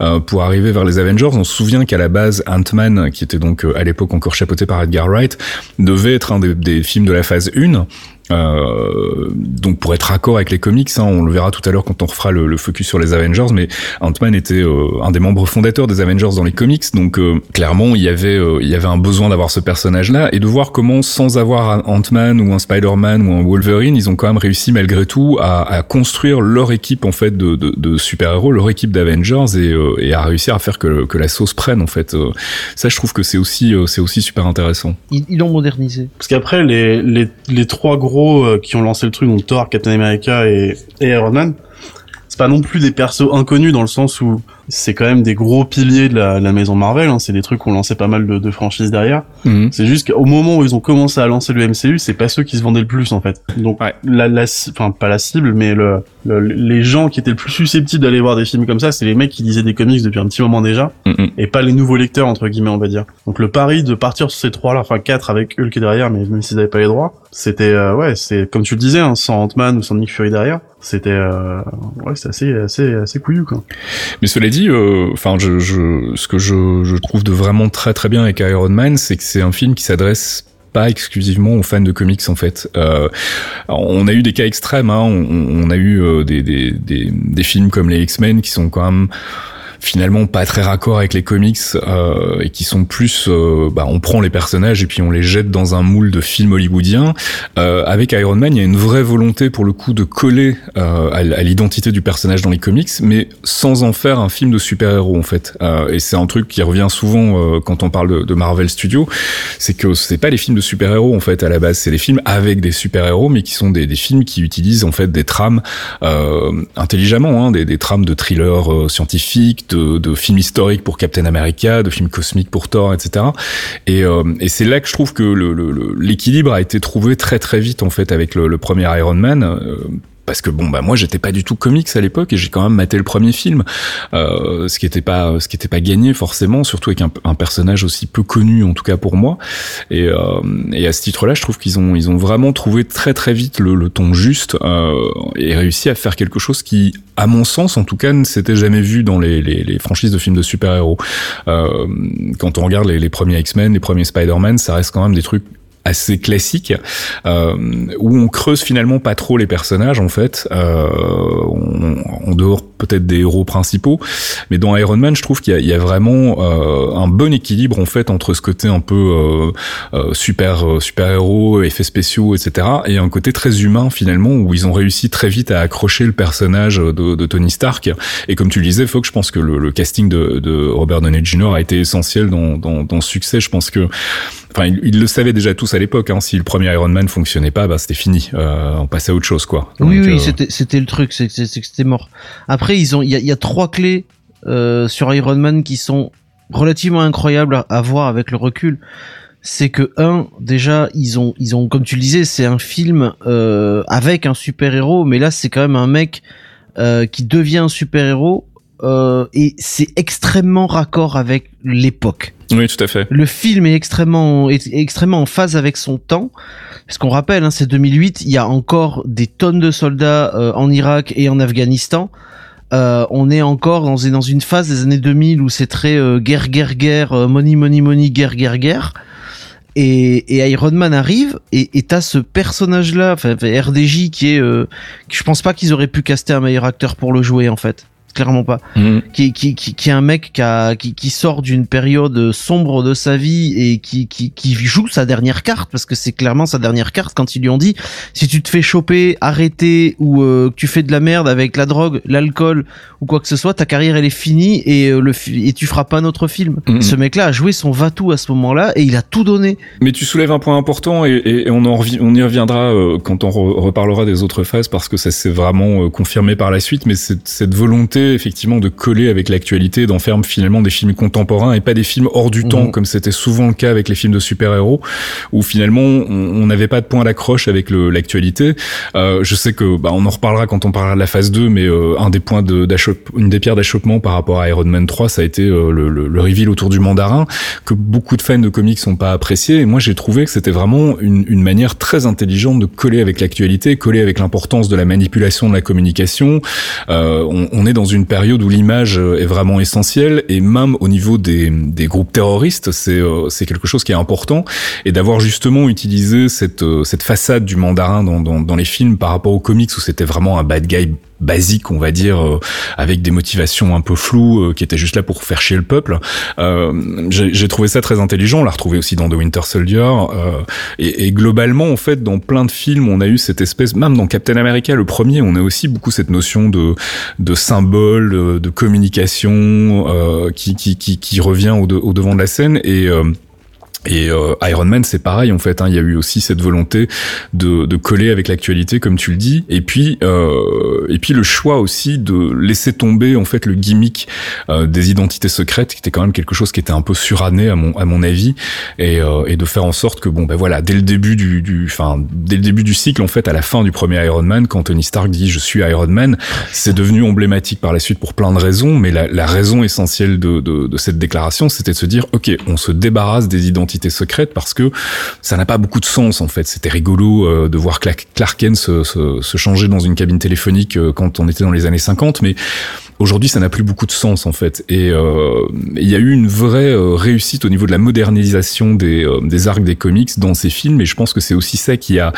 Speaker 1: euh, pour vers les Avengers. On se souvient qu'à la base, Ant-Man, qui était donc à l'époque encore chapeauté par Edgar Wright, devait être un des, des films de la phase 1. Euh, donc pour être raccord avec les comics, hein, on le verra tout à l'heure quand on refera le, le, focus sur les Avengers, mais Ant-Man était euh, un des membres fondateurs des Avengers dans les comics, donc euh, clairement il y avait euh, il y avait un besoin d'avoir ce personnage-là et de voir comment sans avoir un Ant-Man ou un Spider-Man ou un Wolverine, ils ont quand même réussi malgré tout à, à construire leur équipe en fait de, de, de super-héros, leur équipe d'Avengers et, et, à réussir à faire que, que la sauce prenne en fait. ça je trouve que c'est aussi c'est aussi super intéressant.
Speaker 5: Ils l'ont modernisé.
Speaker 2: Parce qu'après les, les les trois gros euh, qui ont lancé le truc, donc Thor, Captain America et, et Iron Man, c'est pas non plus des persos inconnus dans le sens où c'est quand même des gros piliers de la, la maison Marvel. Hein. C'est des trucs qu'on lançait pas mal de, de franchises derrière.
Speaker 1: Mhm.
Speaker 2: C'est juste qu'au moment où ils ont commencé à lancer le MCU, c'est pas ceux qui se vendaient le plus en fait. Donc
Speaker 1: Ouais.
Speaker 2: la, la, enfin pas la cible, mais le, le- les gens qui étaient le plus susceptibles d'aller voir des films comme ça, c'est les mecs qui lisaient des comics depuis un petit moment déjà,
Speaker 1: Mhm.
Speaker 2: et pas les nouveaux lecteurs entre guillemets on va dire. Donc le pari de partir sur ces trois-là, enfin quatre avec Hulk derrière, mais même s'ils avaient pas les droits, c'était euh, ouais, c'est comme tu le disais, hein, sans Ant-Man ou sans Nick Fury derrière, c'était euh, ouais, c'est assez assez assez couillu quoi.
Speaker 1: Mais cela dit, euh, enfin, ce que je, trouve de vraiment très très bien avec Iron Man, c'est que c'est un film qui s'adresse pas exclusivement aux fans de comics en fait. Euh, on a eu des cas extrêmes, hein. on, a eu euh, des films comme les X-Men qui sont quand même finalement pas très raccord avec les comics euh, et qui sont plus euh, bah, on prend les personnages et puis on les jette dans un moule de film hollywoodien euh, avec Iron Man il y a une vraie volonté pour le coup de coller euh, à, l'identité du personnage dans les comics mais sans en faire un film de super-héros en fait. Euh, et c'est un truc qui revient souvent quand on parle de, Marvel Studios c'est que c'est pas des films de super-héros en fait à la base. C'est des films avec des super-héros mais qui sont des, des films qui utilisent en fait des trames intelligemment hein, des, des trames de thrillers scientifiques de, de films historiques pour Captain America de films cosmiques pour Thor etc et, euh, et c'est là que je trouve que le- le- le- l'équilibre a été trouvé très très vite en fait avec le, le premier Iron Man. Euh, parce que bon bah moi j'étais pas du tout comics à l'époque et j'ai quand même maté le premier film. Euh, ce qui était pas ce qui était pas gagné forcément surtout avec un, un personnage aussi peu connu en tout cas pour moi. Et, euh, à ce titre-là je trouve qu'ils ont ils ont vraiment trouvé très très vite le, ton juste euh, et réussi à faire quelque chose qui à mon sens en tout cas ne s'était jamais vu dans les, les, franchises de films de super-héros. Quand on regarde les, les premiers X-Men les premiers Spider-Man ça reste quand même des trucs assez classique euh, où on creuse finalement pas trop les personnages en fait. Euh, on- en dehors peut-être des héros principaux mais dans Iron Man je trouve qu'il y a, il y a vraiment euh, un bon équilibre en fait entre ce côté un peu euh, euh, super euh, super héros effets spéciaux etc et un côté très humain finalement où ils ont réussi très vite à accrocher le personnage de, de Tony Stark. Et comme tu le disais que je pense que le, le casting de, de Robert Downey Jr a été essentiel dans, dans, dans ce succès. Je pense que Enfin, ils, ils le savaient déjà tous à l'époque. Hein. Si le premier Iron Man fonctionnait pas, bah c'était fini. Euh, on passait à autre chose, quoi.
Speaker 5: oui,
Speaker 1: Donc,
Speaker 5: oui,
Speaker 1: euh,
Speaker 5: c'était c'était le truc, c'est que c'était mort. Après, ils ont, il y a, il y a trois clés euh, sur Iron Man qui sont relativement incroyables à, à voir avec le recul. C'est que un, déjà, ils ont, ils ont, comme tu le disais, c'est un film avec un super héros, mais là, c'est quand même un mec qui devient un super héros. Euh, et c'est extrêmement raccord avec l'époque.
Speaker 1: Oui, tout à fait.
Speaker 5: Le film est extrêmement, est extrêmement en phase avec son temps. Parce qu'on rappelle, hein, c'est 2008, il y a encore des tonnes de soldats euh, en Irak et en Afghanistan. Euh, on est encore dans, dans une phase des années 2000 où c'est très euh, guerre, guerre, guerre, euh, money, money, money, guerre, guerre, guerre. Et, et Iron Man arrive et t'as ce personnage-là, enfin RDJ qui est, je pense pas qu'ils auraient pu caster un meilleur acteur pour le jouer en fait, clairement pas
Speaker 1: Mhm.
Speaker 5: qui, qui, qui, qui est un mec qui, a, qui, qui sort d'une période sombre de sa vie et qui, qui, qui joue sa dernière carte parce que c'est clairement sa dernière carte quand ils lui ont dit si tu te fais choper, arrêter ou euh, que tu fais de la merde avec la drogue, l'alcool ou quoi que ce soit, ta carrière elle est finie et euh, le et tu feras pas un autre film.
Speaker 1: Mhm.
Speaker 5: Ce mec-là a joué son va-tout à ce moment-là et il a tout donné.
Speaker 1: Mais tu soulèves un point important et, et- et on, en on y reviendra euh, quand on re- reparlera des autres phases parce que ça s'est vraiment confirmé par la suite. Mais c'est- cette volonté effectivement de coller avec l'actualité, d'en faire finalement des films contemporains et pas des films hors du
Speaker 5: Mhm.
Speaker 1: temps comme c'était souvent le cas avec les films de super-héros où finalement on n'avait pas de point d'accroche avec l'actualité. Euh, je sais que bah, on en reparlera quand on parlera de la phase 2, mais euh, un des points de- une des pierres d'achoppement par rapport à Iron Man 3, ça a été euh, le, le, le reveal autour du mandarin que beaucoup de fans de comics n'ont pas apprécié. Et moi, j'ai trouvé que c'était vraiment une, une manière très intelligente de coller avec l'actualité, coller avec l'importance de la manipulation de la communication. Euh, on, on est dans une période où l'image est vraiment essentielle et même au niveau des, des groupes terroristes, c'est c'est quelque chose qui est important. Et d'avoir justement utilisé cette cette façade du mandarin dans, dans les films par rapport aux comics où c'était vraiment un bad guy basique, on va dire, euh, avec des motivations un peu floues, euh, qui étaient juste là pour faire chier le peuple. Euh, J'ai trouvé ça très intelligent. On l'a retrouvé aussi dans The Winter Soldier. Euh, et, et, globalement, en fait, dans plein de films, on a eu cette espèce, même dans Captain America, le premier, on a aussi beaucoup cette notion de de symbole, de communication, qui, qui, qui, qui revient au, au devant de la scène et et euh, Iron Man, c'est pareil en fait. Hein, il y a eu aussi cette volonté de, de coller avec l'actualité, comme tu le dis. Et puis, euh, et puis le choix aussi de laisser tomber en fait le gimmick euh, des identités secrètes, qui était quand même quelque chose qui était un peu suranné à mon à mon avis, et, euh, et de faire en sorte que bon ben voilà, dès le début du, du, enfin dès le début du cycle en fait, à la fin du premier Iron Man, quand Tony Stark dit je suis Iron Man, c'est devenu emblématique par la suite pour plein de raisons. Mais la, la raison essentielle de, de, de cette déclaration, c'était de se dire ok, on se débarrasse des identités secrète parce que ça n'a pas beaucoup de sens en fait. C'était rigolo euh, de voir Clark Kent se, se, changer dans une cabine téléphonique euh, quand on était dans les années 50, mais aujourd'hui ça n'a plus beaucoup de sens en fait. Et euh, il y a eu une vraie réussite au niveau de la modernisation des, des arcs des comics dans ces films, et je pense que c'est aussi ça qui a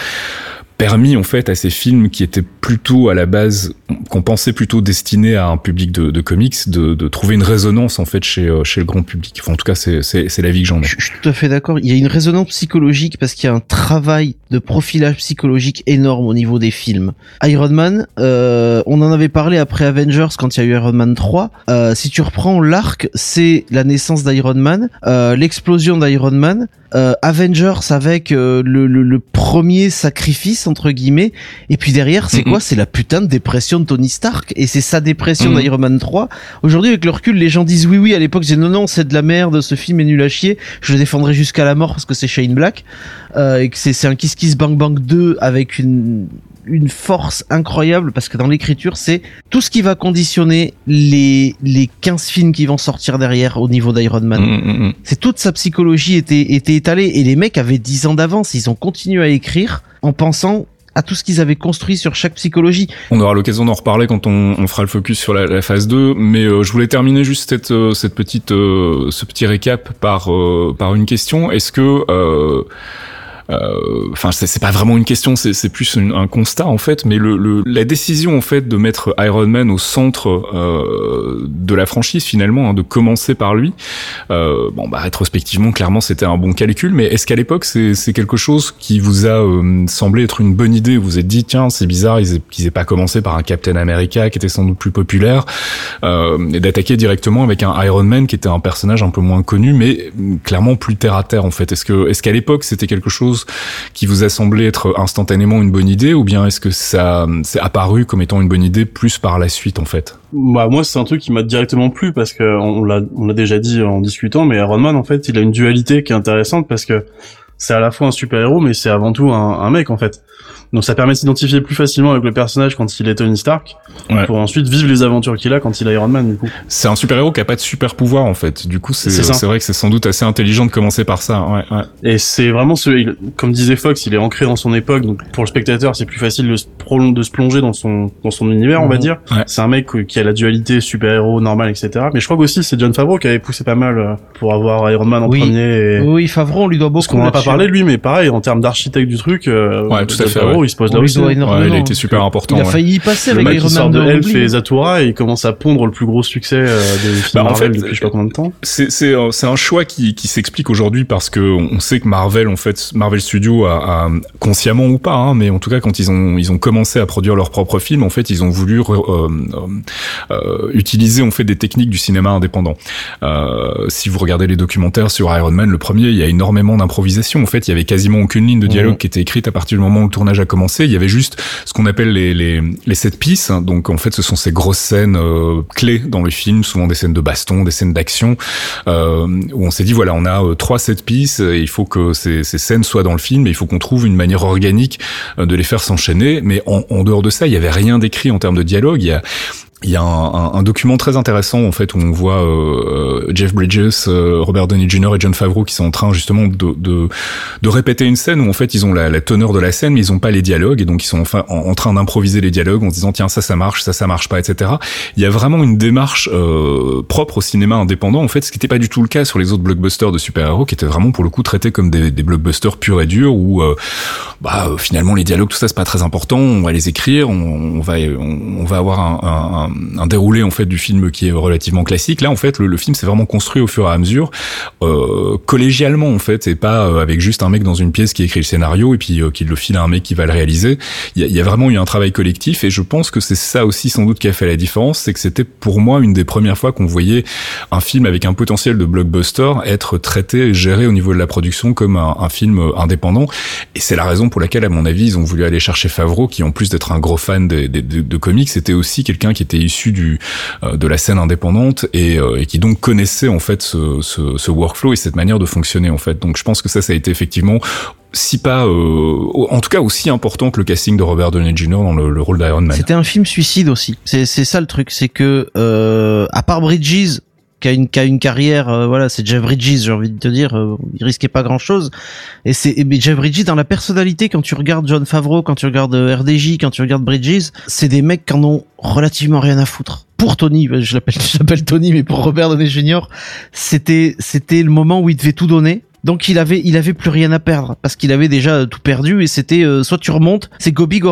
Speaker 1: permis en fait à ces films qui étaient plutôt à la base qu'on pensait plutôt destinés à un public de, comics de, trouver une résonance en fait chez chez le grand public. Enfin en tout cas c'est l'avis que j'en ai.
Speaker 5: Je, suis tout à fait d'accord. Il y a une résonance psychologique parce qu'il y a un travail de profilage psychologique énorme au niveau des films. Iron Man euh, on en avait parlé après Avengers quand il y a eu Iron Man 3 euh, si tu reprends l'arc c'est la naissance d'Iron Man. Euh, l'explosion d'Iron Man euh, Avengers avec euh, le, le, le, premier sacrifice entre guillemets. Et puis derrière c'est mm -hmm. quoi? C'est la putain de dépression de Tony Stark. Et c'est sa dépression mm -hmm. d'Iron Man 3 aujourd'hui avec le recul les gens disent oui oui à l'époque j'ai non non c'est de la merde ce film est nul à chier. Je le défendrai jusqu'à la mort parce que c'est Shane Black. Euh, et que c'est un Kiss Kiss Bang Bang 2 avec une une force incroyable parce que dans l'écriture c'est tout ce qui va conditionner les les 15 films qui vont sortir derrière au niveau d'Iron Man. Mmh, mmh. C'est toute sa psychologie était était étalée et les mecs avaient 10 ans d'avance, ils ont continué à écrire en pensant à tout ce qu'ils avaient construit sur chaque psychologie.
Speaker 1: On aura l'occasion d'en reparler quand on, on, fera le focus sur la, la phase 2, mais euh, je voulais terminer juste cette, euh, cette petite, euh, ce petit récap par, euh, par une question. Est-ce que enfin euh, c'est pas vraiment une question c'est plus un constat en fait mais le, le, la décision en fait de mettre Iron Man au centre euh, de la franchise finalement hein, de commencer par lui euh, bon bah rétrospectivement clairement c'était un bon calcul mais est-ce qu'à l'époque c'est quelque chose qui vous a euh, semblé être une bonne idée? Vous vous êtes dit tiens c'est bizarre ils aient, qu'ils aient pas commencé par un Captain America qui était sans doute plus populaire euh, et d'attaquer directement avec un Iron Man qui était un personnage un peu moins connu mais clairement plus terre à terre en fait. Est-ce que est-ce qu'à l'époque c'était quelque chose qui vous a semblé être instantanément une bonne idée ou bien est-ce que ça s'est apparu comme étant une bonne idée plus par la suite en fait?
Speaker 2: Bah moi c'est un truc qui m'a directement plu parce que on l'a on l'a déjà dit en discutant mais Iron Man en fait il a une dualité qui est intéressante parce que c'est à la fois un super héros mais c'est avant tout un, un mec en fait. Donc ça permet de s'identifier plus facilement avec le personnage quand il est Tony Stark, ouais. pour ensuite vivre les aventures qu'il a quand il est Iron Man du coup.
Speaker 1: C'est un super héros qui a pas de super pouvoir en fait. Du coup c'est c'est vrai que c'est sans doute assez intelligent de commencer par ça. Ouais, ouais.
Speaker 2: Et c'est vraiment ce, il, comme disait Fox, il est ancré dans son époque, donc pour le spectateur c'est plus facile de se, de se plonger dans son dans son univers on va dire. Ouais. C'est un mec qui a la dualité super héros normal etc. Mais je crois aussi c'est John Favreau qui avait poussé pas mal euh, pour avoir Iron Man en
Speaker 5: oui.
Speaker 2: premier. Et...
Speaker 5: Oui Favreau on lui doit beaucoup.
Speaker 2: Parce qu'on en a pas parlé lui mais pareil en termes d'architecte du truc. Euh,
Speaker 1: ouais tout à fait.
Speaker 2: Favreau, il se pose là aussi.
Speaker 1: Ouais, il a été super important.
Speaker 5: Il a failli y passer
Speaker 2: le
Speaker 5: avec
Speaker 2: Iron Man. de Elf et Zatura et il commence à pondre le plus gros succès euh, films bah, Marvel en fait, depuis je sais pas combien de temps.
Speaker 1: C'est c'est c'est un choix qui qui s'explique aujourd'hui parce que on sait que Marvel en fait Marvel Studios a, a consciemment ou pas hein, mais en tout cas quand ils ont ils ont commencé à produire leurs propres films en fait ils ont voulu euh, euh, euh, utiliser en fait des techniques du cinéma indépendant. Euh, si vous regardez les documentaires sur Iron Man le premier il y a énormément d'improvisation en fait il y avait quasiment aucune ligne de dialogue mmh. qui était écrite à partir du moment où le tournage a il y avait juste ce qu'on appelle les, les, les set pieces. Hein. Donc en fait, ce sont ces grosses scènes euh, clés dans le film, souvent des scènes de baston, des scènes d'action, euh, où on s'est dit voilà, on a euh, trois set pieces, et il faut que ces, ces scènes soient dans le film, et il faut qu'on trouve une manière organique euh, de les faire s'enchaîner. Mais en, en, dehors de ça, il y avait rien d'écrit en termes de dialogue. Il y a il y a un, un, document très intéressant en fait où on voit euh, Jeff Bridges, euh, Robert Downey Jr. et John Favreau qui sont en train justement de, de, de répéter une scène où en fait ils ont la, la, teneur de la scène mais ils ont pas les dialogues et donc ils sont enfin en, train d'improviser les dialogues en se disant tiens ça ça marche ça ça marche pas etc. Il y a vraiment une démarche euh, propre au cinéma indépendant en fait ce qui n'était pas du tout le cas sur les autres blockbusters de super-héros qui étaient vraiment pour le coup traités comme des, des blockbusters purs et durs où bah finalement les dialogues tout ça c'est pas très important on va les écrire on, on va on, va avoir un, un un, déroulé en fait du film qui est relativement classique. Là, en fait, le, film s'est vraiment construit au fur et à mesure, euh, collégialement en fait, et pas euh, avec juste un mec dans une pièce qui écrit le scénario et puis euh, qui le file à un mec qui va le réaliser. Il y a, y a, vraiment eu un travail collectif et je pense que c'est ça aussi sans doute qui a fait la différence, c'est que c'était pour moi une des premières fois qu'on voyait un film avec un potentiel de blockbuster être traité et géré au niveau de la production comme un, un film indépendant. Et c'est la raison pour laquelle, à mon avis, ils ont voulu aller chercher Favreau, qui en plus d'être un gros fan de, de, de, de comics, c'était aussi quelqu'un qui était issu euh, de la scène indépendante et, euh, et, qui donc connaissait en fait ce, workflow et cette manière de fonctionner en fait. Donc je pense que ça, ça a été effectivement si pas, euh, en tout cas aussi important que le casting de Robert Downey Jr. dans le, le rôle d'Iron Man.
Speaker 5: C'était un film suicide aussi. C'est ça le truc, c'est que à part Bridges, qui a une qui une carrière euh, voilà c'est Jeff Bridges j'ai envie de te dire euh, il risquait pas grand chose et c'est mais Jeff Bridges dans la personnalité quand tu regardes John Favreau quand tu regardes euh, RDJ quand tu regardes Bridges c'est des mecs qui en ont relativement rien à foutre. Pour Tony je l'appelle je l'appelle Tony mais pour Robert Downey Jr c'était c'était le moment où il devait tout donner donc il avait il avait plus rien à perdre parce qu'il avait déjà tout perdu et c'était euh, soit tu remontes, c'est go big.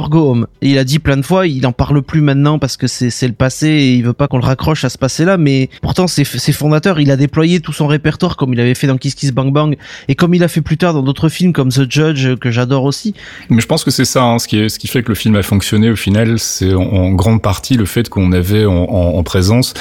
Speaker 5: Et il a dit plein de fois, il en parle plus maintenant parce que c'est le passé et il veut pas qu'on le raccroche à ce passé-là. Mais pourtant c'est ses fondateurs, il a déployé tout son répertoire comme il avait fait dans Kiss Kiss Bang Bang et comme il a fait plus tard dans d'autres films comme The Judge que j'adore aussi.
Speaker 1: Mais je pense que c'est ça, hein, ce qui est, ce qui fait que le film a fonctionné au final, c'est en, grande partie le fait qu'on avait en, en présence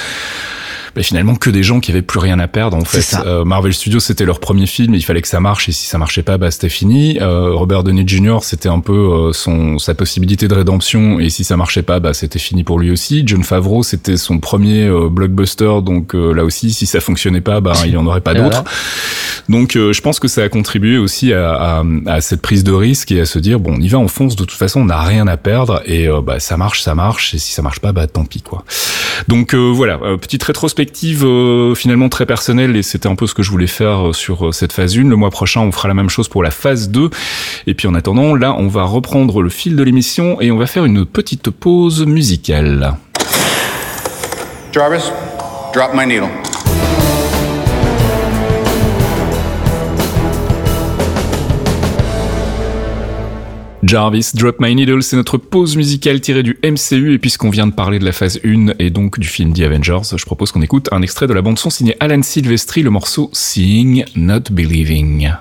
Speaker 1: bah, finalement que des gens qui avaient plus rien à perdre en fait. Euh, Marvel Studios c'était leur premier film, il fallait que ça marche et si ça marchait pas, bah c'était fini. Euh, Robert Downey Jr. c'était un peu euh, son sa possibilité de rédemption et si ça marchait pas, bah c'était fini pour lui aussi. John Favreau c'était son premier euh, blockbuster donc là aussi si ça fonctionnait pas, bah il y en aurait pas d'autres. Donc je pense que ça a contribué aussi à, à, à, cette prise de risque et à se dire bon on y va on fonce de toute façon on n'a rien à perdre et bah ça marche ça marche et si ça marche pas bah tant pis quoi. Donc voilà petite rétrospective perspective euh, finalement très personnelle et c'était un peu ce que je voulais faire euh, sur euh, cette phase 1. Le mois prochain, on fera la même chose pour la phase 2. Et puis en attendant, là, on va reprendre le fil de l'émission et on va faire une petite pause musicale. Jarvis, drop my needle. Jarvis, Drop My Needle, c'est notre pause musicale tirée du MCU et puisqu'on vient de parler de la phase 1 et donc du film The Avengers, je propose qu'on écoute un extrait de la bande son signée Alan Silvestri, le morceau Seeing Not Believing.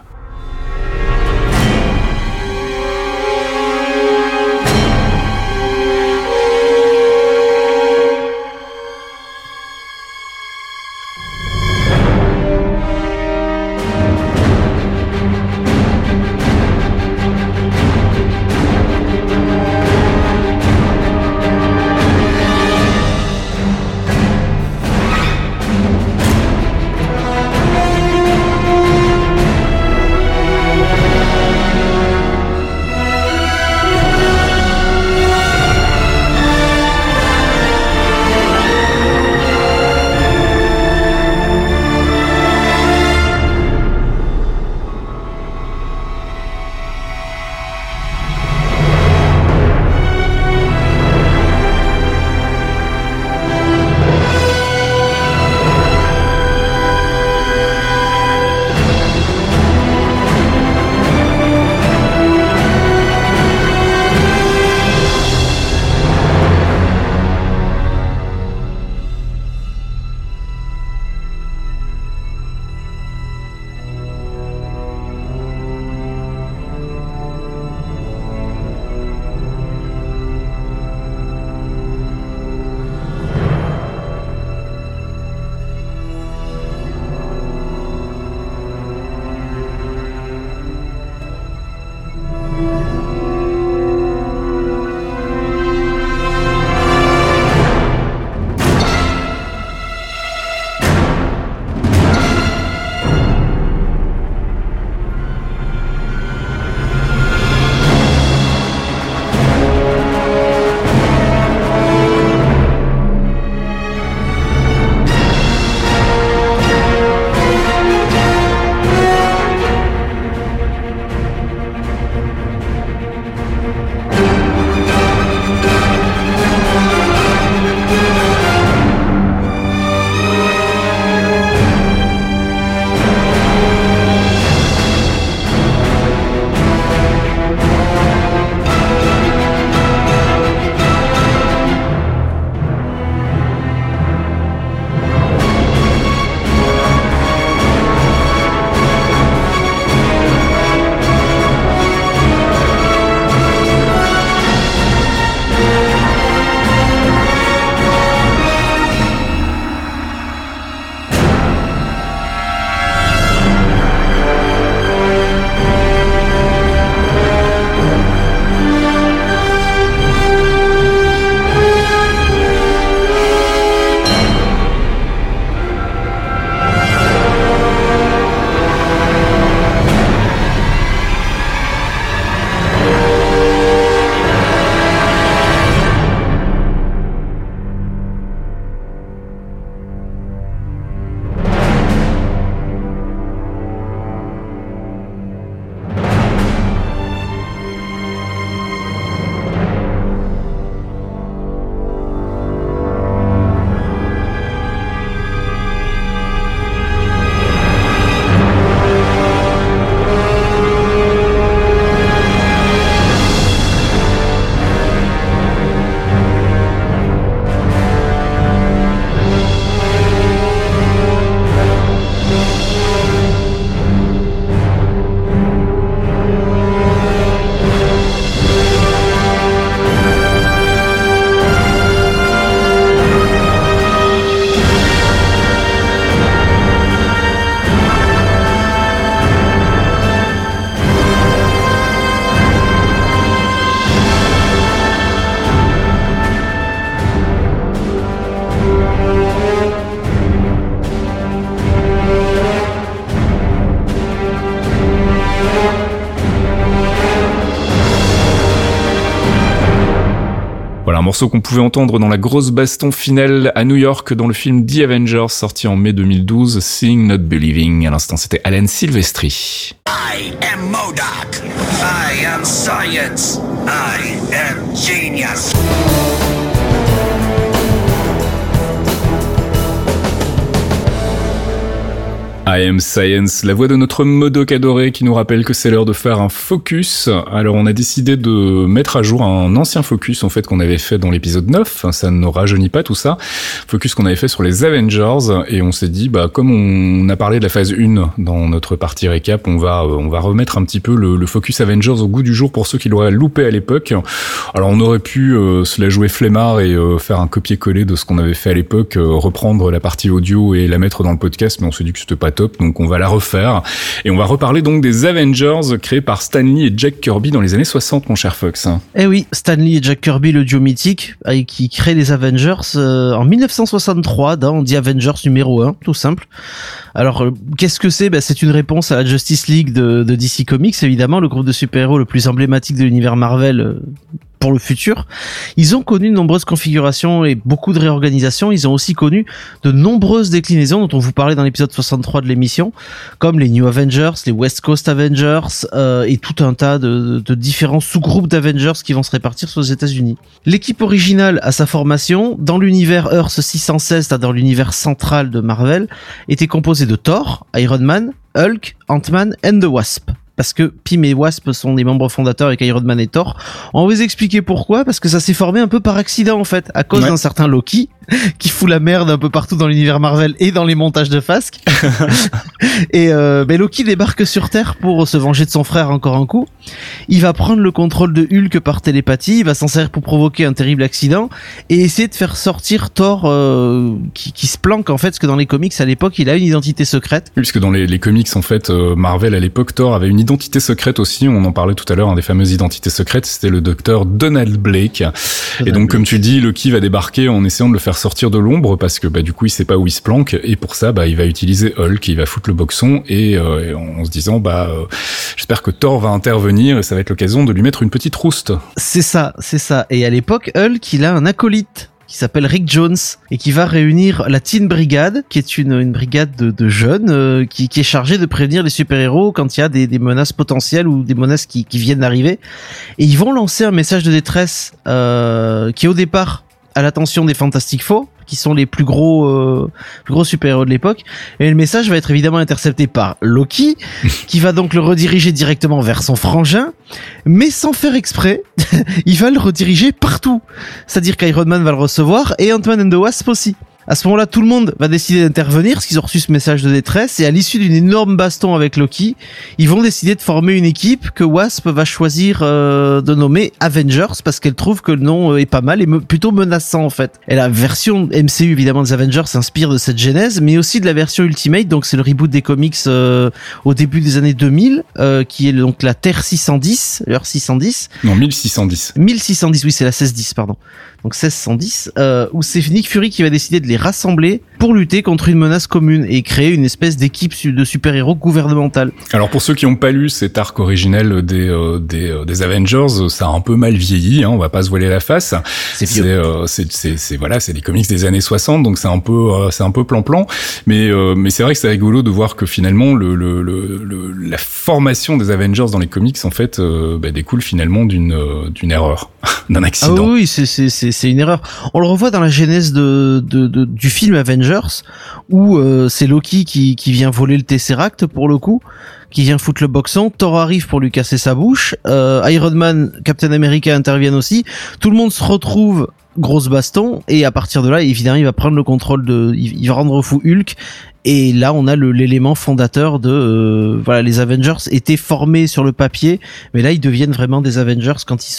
Speaker 1: Un morceau qu'on pouvait entendre dans la grosse baston finale à New York dans le film The Avengers sorti en mai 2012, Seeing Not Believing. À l'instant, c'était Alan Silvestri.
Speaker 6: I am. I am science. I am genius.
Speaker 1: I am Science, la voix de notre Modoc adoré qui nous rappelle que c'est l'heure de faire un focus. Alors on a décidé de mettre à jour un ancien focus en fait qu'on avait fait dans l'épisode 9, ça ne rajeunit pas tout ça. Focus qu'on avait fait sur les Avengers et on s'est dit bah comme on a parlé de la phase 1 dans notre partie récap, on va euh, on va remettre un petit peu le, focus Avengers au goût du jour pour ceux qui l'auraient loupé à l'époque. Alors on aurait pu euh, se la jouer flemmard et euh, faire un copier-coller de ce qu'on avait fait à l'époque, reprendre la partie audio et la mettre dans le podcast, mais on s'est dit que c'était pas donc on va la refaire. Et on va reparler donc des Avengers créés par Stan Lee et Jack Kirby dans les années 60, mon cher Fox.
Speaker 5: Eh oui, Stanley et Jack Kirby, le duo mythique, qui crée les Avengers euh, en 1963 dans The Avengers numéro 1, tout simple. Alors, euh, qu'est-ce que c'est? Ben, C'est une réponse à la Justice League de, de DC Comics, évidemment, le groupe de super-héros le plus emblématique de l'univers Marvel euh, pour le futur. Ils ont connu de nombreuses configurations et beaucoup de réorganisations. Ils ont aussi connu de nombreuses déclinaisons dont on vous parlait dans l'épisode 63 de l'émission, comme les New Avengers, les West Coast Avengers euh, et tout un tas de, différents sous-groupes d'Avengers qui vont se répartir sur les États-Unis. L'équipe originale à sa formation, dans l'univers Earth 616, c'est-à-dire l'univers central de Marvel, était composée de Thor, Iron Man, Hulk, Ant-Man and the Wasp parce que Pym et Wasp sont des membres fondateurs avec Iron Man et Thor. On va vous expliquer pourquoi, parce que ça s'est formé un peu par accident en fait, à cause
Speaker 1: Ouais.
Speaker 5: d'un certain Loki qui fout la merde un peu partout dans l'univers Marvel et dans les montages de Fasque. et euh, ben, Loki débarque sur Terre pour se venger de son frère encore un coup. Il va prendre le contrôle de Hulk par télépathie, il va s'en servir pour provoquer un terrible accident et essayer de faire sortir Thor euh, qui, qui se planque en fait, parce que dans les comics à l'époque il a une identité secrète.
Speaker 1: Oui, puisque dans les, les comics, en fait, euh, Marvel à l'époque, Thor avait une identité secrète aussi. On en parlait tout à l'heure, un des fameuses identités secrètes, c'était le docteur Donald Blake. Et donc, comme tu dis, Loki va débarquer en essayant de le faire sortir de l'ombre parce que bah, du coup, il sait pas où il se planque. Et pour ça, bah, il va utiliser Hulk, il va foutre le boxon et, euh, en, se disant, bah, euh, j'espère que Thor va intervenir et ça va être l'occasion de lui mettre une petite rouste.
Speaker 5: C'est ça, c'est ça. Et à l'époque, Hulk, il a un acolyte qui s'appelle Rick Jones et qui va réunir la Teen Brigade, qui est une, brigade de, jeunes euh, qui, est chargée de prévenir les super-héros quand il y a des, menaces potentielles ou des menaces qui, viennent d'arriver. Et ils vont lancer un message de détresse qui au départ à l'attention des Fantastic Four, qui sont les plus gros, euh, plus gros super-héros de l'époque. Et le message va être évidemment intercepté par Loki, qui va donc le rediriger directement vers son frangin, mais sans faire exprès, il va le rediriger partout. C'est-à-dire qu'Iron Man va le recevoir et Ant-Man and the Wasp aussi. À ce moment-là, tout le monde va décider d'intervenir, parce qu'ils ont reçu ce message de détresse, et à l'issue d'une énorme baston avec Loki, ils vont décider de former une équipe que Wasp va choisir euh, de nommer Avengers, parce qu'elle trouve que le nom euh, est pas mal et me- plutôt menaçant en fait. Et la version MCU évidemment des Avengers s'inspire de cette genèse, mais aussi de la version Ultimate, donc c'est le reboot des comics euh, au début des années 2000, euh, qui est donc la Terre 610, l'heure 610,
Speaker 1: Non, 1610.
Speaker 5: 1610, oui, c'est la 1610, pardon. Donc 1610, euh, où c'est Nick Fury qui va décider de les rassembler pour lutter contre une menace commune et créer une espèce d'équipe de super-héros gouvernementale.
Speaker 1: Alors pour ceux qui n'ont pas lu cet arc originel des euh, des, euh, des Avengers, ça a un peu mal vieilli, hein, on va pas se voiler la face.
Speaker 5: C'est
Speaker 1: euh, voilà, c'est des comics des années 60, donc c'est un peu euh, c'est un peu plan-plan, mais euh, mais c'est vrai que c'est rigolo de voir que finalement le, le, le, le- la formation des Avengers dans les comics en fait euh, bah, découle finalement d'une euh, d'une erreur, d'un
Speaker 5: Ah
Speaker 1: accident.
Speaker 5: oui, oui, c'est c'est c'est c'est une erreur. On le revoit dans la genèse de, de, de- du film Avengers où euh, c'est Loki qui vient voler le Tesseract pour le coup, qui vient foutre le boxon. Thor arrive pour lui casser sa bouche. Euh, Iron Man, Captain America interviennent aussi. Tout le monde se retrouve grosse baston et à partir de là, évidemment, il va prendre le contrôle de, il, va rendre fou Hulk. Et là, on a l'élément fondateur de, euh, voilà, les Avengers étaient formés sur le papier, mais là, ils deviennent vraiment des Avengers quand ils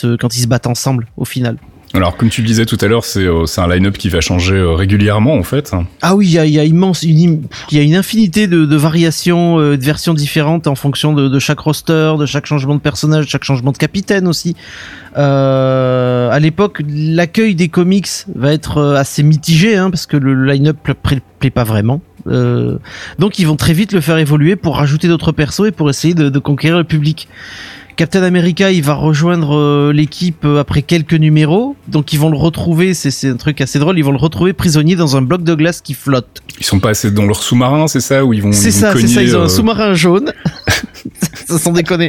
Speaker 5: se battent ensemble, au final.
Speaker 1: Alors comme tu le disais tout à l'heure, c'est euh, un line-up qui va changer euh, régulièrement en fait.
Speaker 5: Ah oui, il y a, une, y a une infinité de, variations, euh, de versions différentes en fonction de, chaque roster, de chaque changement de personnage, de chaque changement de capitaine aussi. À l'époque, l'accueil des comics va être assez mitigé, hein, parce que le line-up pla- pla- plaît pas vraiment. Donc ils vont très vite le faire évoluer pour rajouter d'autres persos et pour essayer de conquérir le public. Captain America, il va rejoindre euh, l'équipe euh, après quelques numéros, donc ils vont le retrouver. C'est un truc assez drôle. Ils vont le retrouver prisonnier dans un bloc de glace qui flotte.
Speaker 1: Ils sont pas assez dans leur sous-marin, c'est ça où ils vont.
Speaker 5: C'est ça, c'est ça. Ils ont
Speaker 1: euh,
Speaker 5: un sous-marin jaune. sans déconner.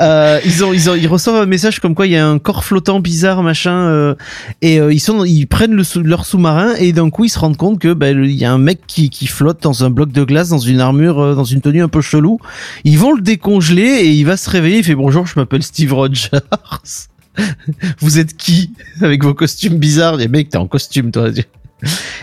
Speaker 5: Euh, ils ont, ils ont, ils reçoivent un message comme quoi il y a un corps flottant bizarre, machin, euh, et euh, ils sont, ils prennent le leur sous-marin et d'un coup ils se rendent compte que ben il y a un mec qui, qui flotte dans un bloc de glace, dans une armure, euh, dans une tenue un peu chelou. Ils vont le décongeler et il va se réveiller. Il fait bonjour, je m'appelle Steve Rogers. Vous êtes qui avec vos costumes bizarres? Les mecs, t'es en costume toi.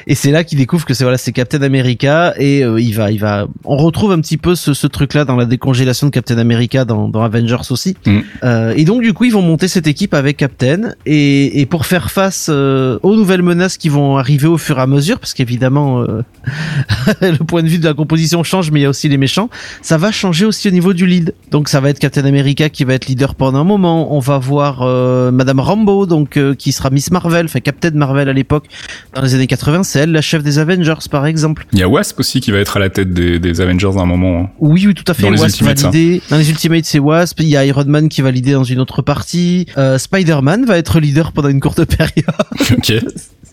Speaker 5: Et c'est là qu'il découvre que c'est voilà, c'est Captain America et euh, il va, il va. On retrouve un petit peu ce, ce truc-là dans la décongélation de Captain America dans, dans Avengers aussi.
Speaker 1: Mm.
Speaker 5: Euh, et donc du coup, ils vont monter cette équipe avec Captain et, et pour faire face euh, aux nouvelles menaces qui vont arriver au fur et à mesure, parce qu'évidemment le point de vue de la composition change, mais il y a aussi les méchants. Ça va changer aussi au niveau du lead. Donc ça va être Captain America qui va être leader pendant un moment. On va voir Madame Rambo, donc qui sera Miss Marvel, enfin Captain Marvel à l'époque dans les années 80. C'est elle la chef des Avengers, par exemple.
Speaker 1: Il y a Wasp aussi qui va être à la tête des, des Avengers à un moment. hein.
Speaker 5: Oui, oui, tout à fait.
Speaker 1: Dans les
Speaker 5: Wasp
Speaker 1: Ultimates, ça.
Speaker 5: validé. Dans les Ultimates, c'est Wasp. Il y a Iron Man qui va leader dans une autre partie. Euh, Spider-Man va être leader pendant une courte période.
Speaker 1: ok.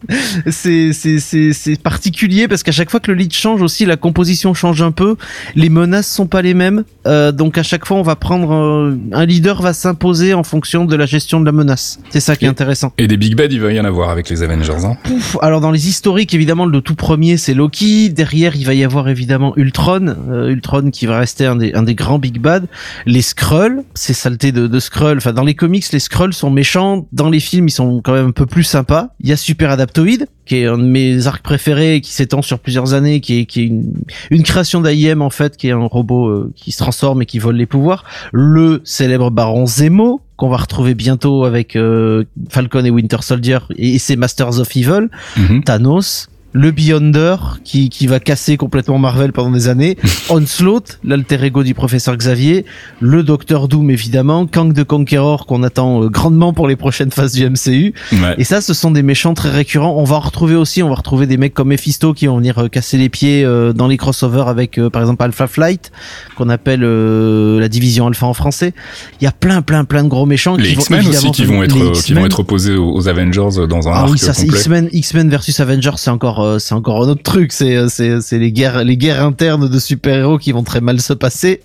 Speaker 5: c'est c'est c'est c'est particulier parce qu'à chaque fois que le lead change aussi la composition change un peu les menaces sont pas les mêmes Euh, donc à chaque fois on va prendre euh, un leader va s'imposer en fonction de la gestion de la menace c'est ça qui est intéressant
Speaker 1: Et des Big Bad, il va y en avoir avec les Avengers. Hein.
Speaker 5: Pouf. alors dans les historiques évidemment le tout premier c'est Loki. Derrière il va y avoir évidemment Ultron euh, Ultron qui va rester un des un des grands big bad. Les Skrulls ces saletés de, de Skrulls. Enfin dans les comics les Skrulls sont méchants. Dans les films ils sont quand même un peu plus sympas. Il y a Super Adaptoid qui est un de mes arcs préférés qui s'étend sur plusieurs années qui est qui est une, une création d'AIM en fait qui est un robot euh, qui se transforme et qui vole les pouvoirs. Le célèbre baron Zemo qu'on va retrouver bientôt avec euh, Falcon et Winter Soldier et, et ses Masters of Evil
Speaker 1: Mhm.
Speaker 5: Thanos, le Beyonder qui, qui va casser complètement Marvel pendant des années, Onslaught, l'alter ego du professeur Xavier, le Docteur Doom évidemment, Kang the Conqueror qu'on attend euh, grandement pour les prochaines phases du MCU.
Speaker 1: Ouais.
Speaker 5: Et ça, ce sont des méchants très récurrents. On va en retrouver aussi, on va retrouver des mecs comme Mephisto qui vont venir euh, casser les pieds euh, dans les crossovers avec par exemple Alpha Flight, qu'on appelle la division Alpha en français. Il y a plein plein plein de gros méchants
Speaker 1: Les
Speaker 5: qui vont
Speaker 1: X-Men aussi
Speaker 5: évidemment
Speaker 1: qui vont être qui vont être opposés aux Avengers dans un
Speaker 5: Ah
Speaker 1: arc
Speaker 5: oui, ça c'est
Speaker 1: complet.
Speaker 5: X-Men, X-Men versus Avengers, c'est encore, euh, c'est encore un autre truc. C'est, euh, c'est, c'est les guerres, les guerres internes de super-héros qui vont très mal se passer.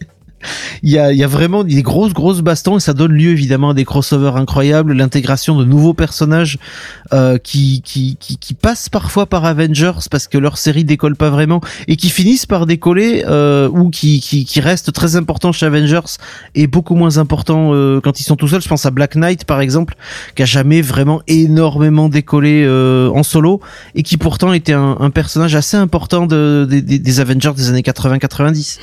Speaker 5: Il y a, y a vraiment des grosses, grosses bastons et ça donne lieu évidemment à des crossovers incroyables, l'intégration de nouveaux personnages euh, qui, qui, qui, qui passent parfois par Avengers parce que leur série décolle pas vraiment et qui finissent par décoller euh, ou qui, qui, qui restent très importants chez Avengers et beaucoup moins importants euh, quand ils sont tout seuls. Je pense à Black Knight par exemple, qui a jamais vraiment énormément décollé en solo et qui pourtant était un, personnage assez important de, des Avengers des années 80-90.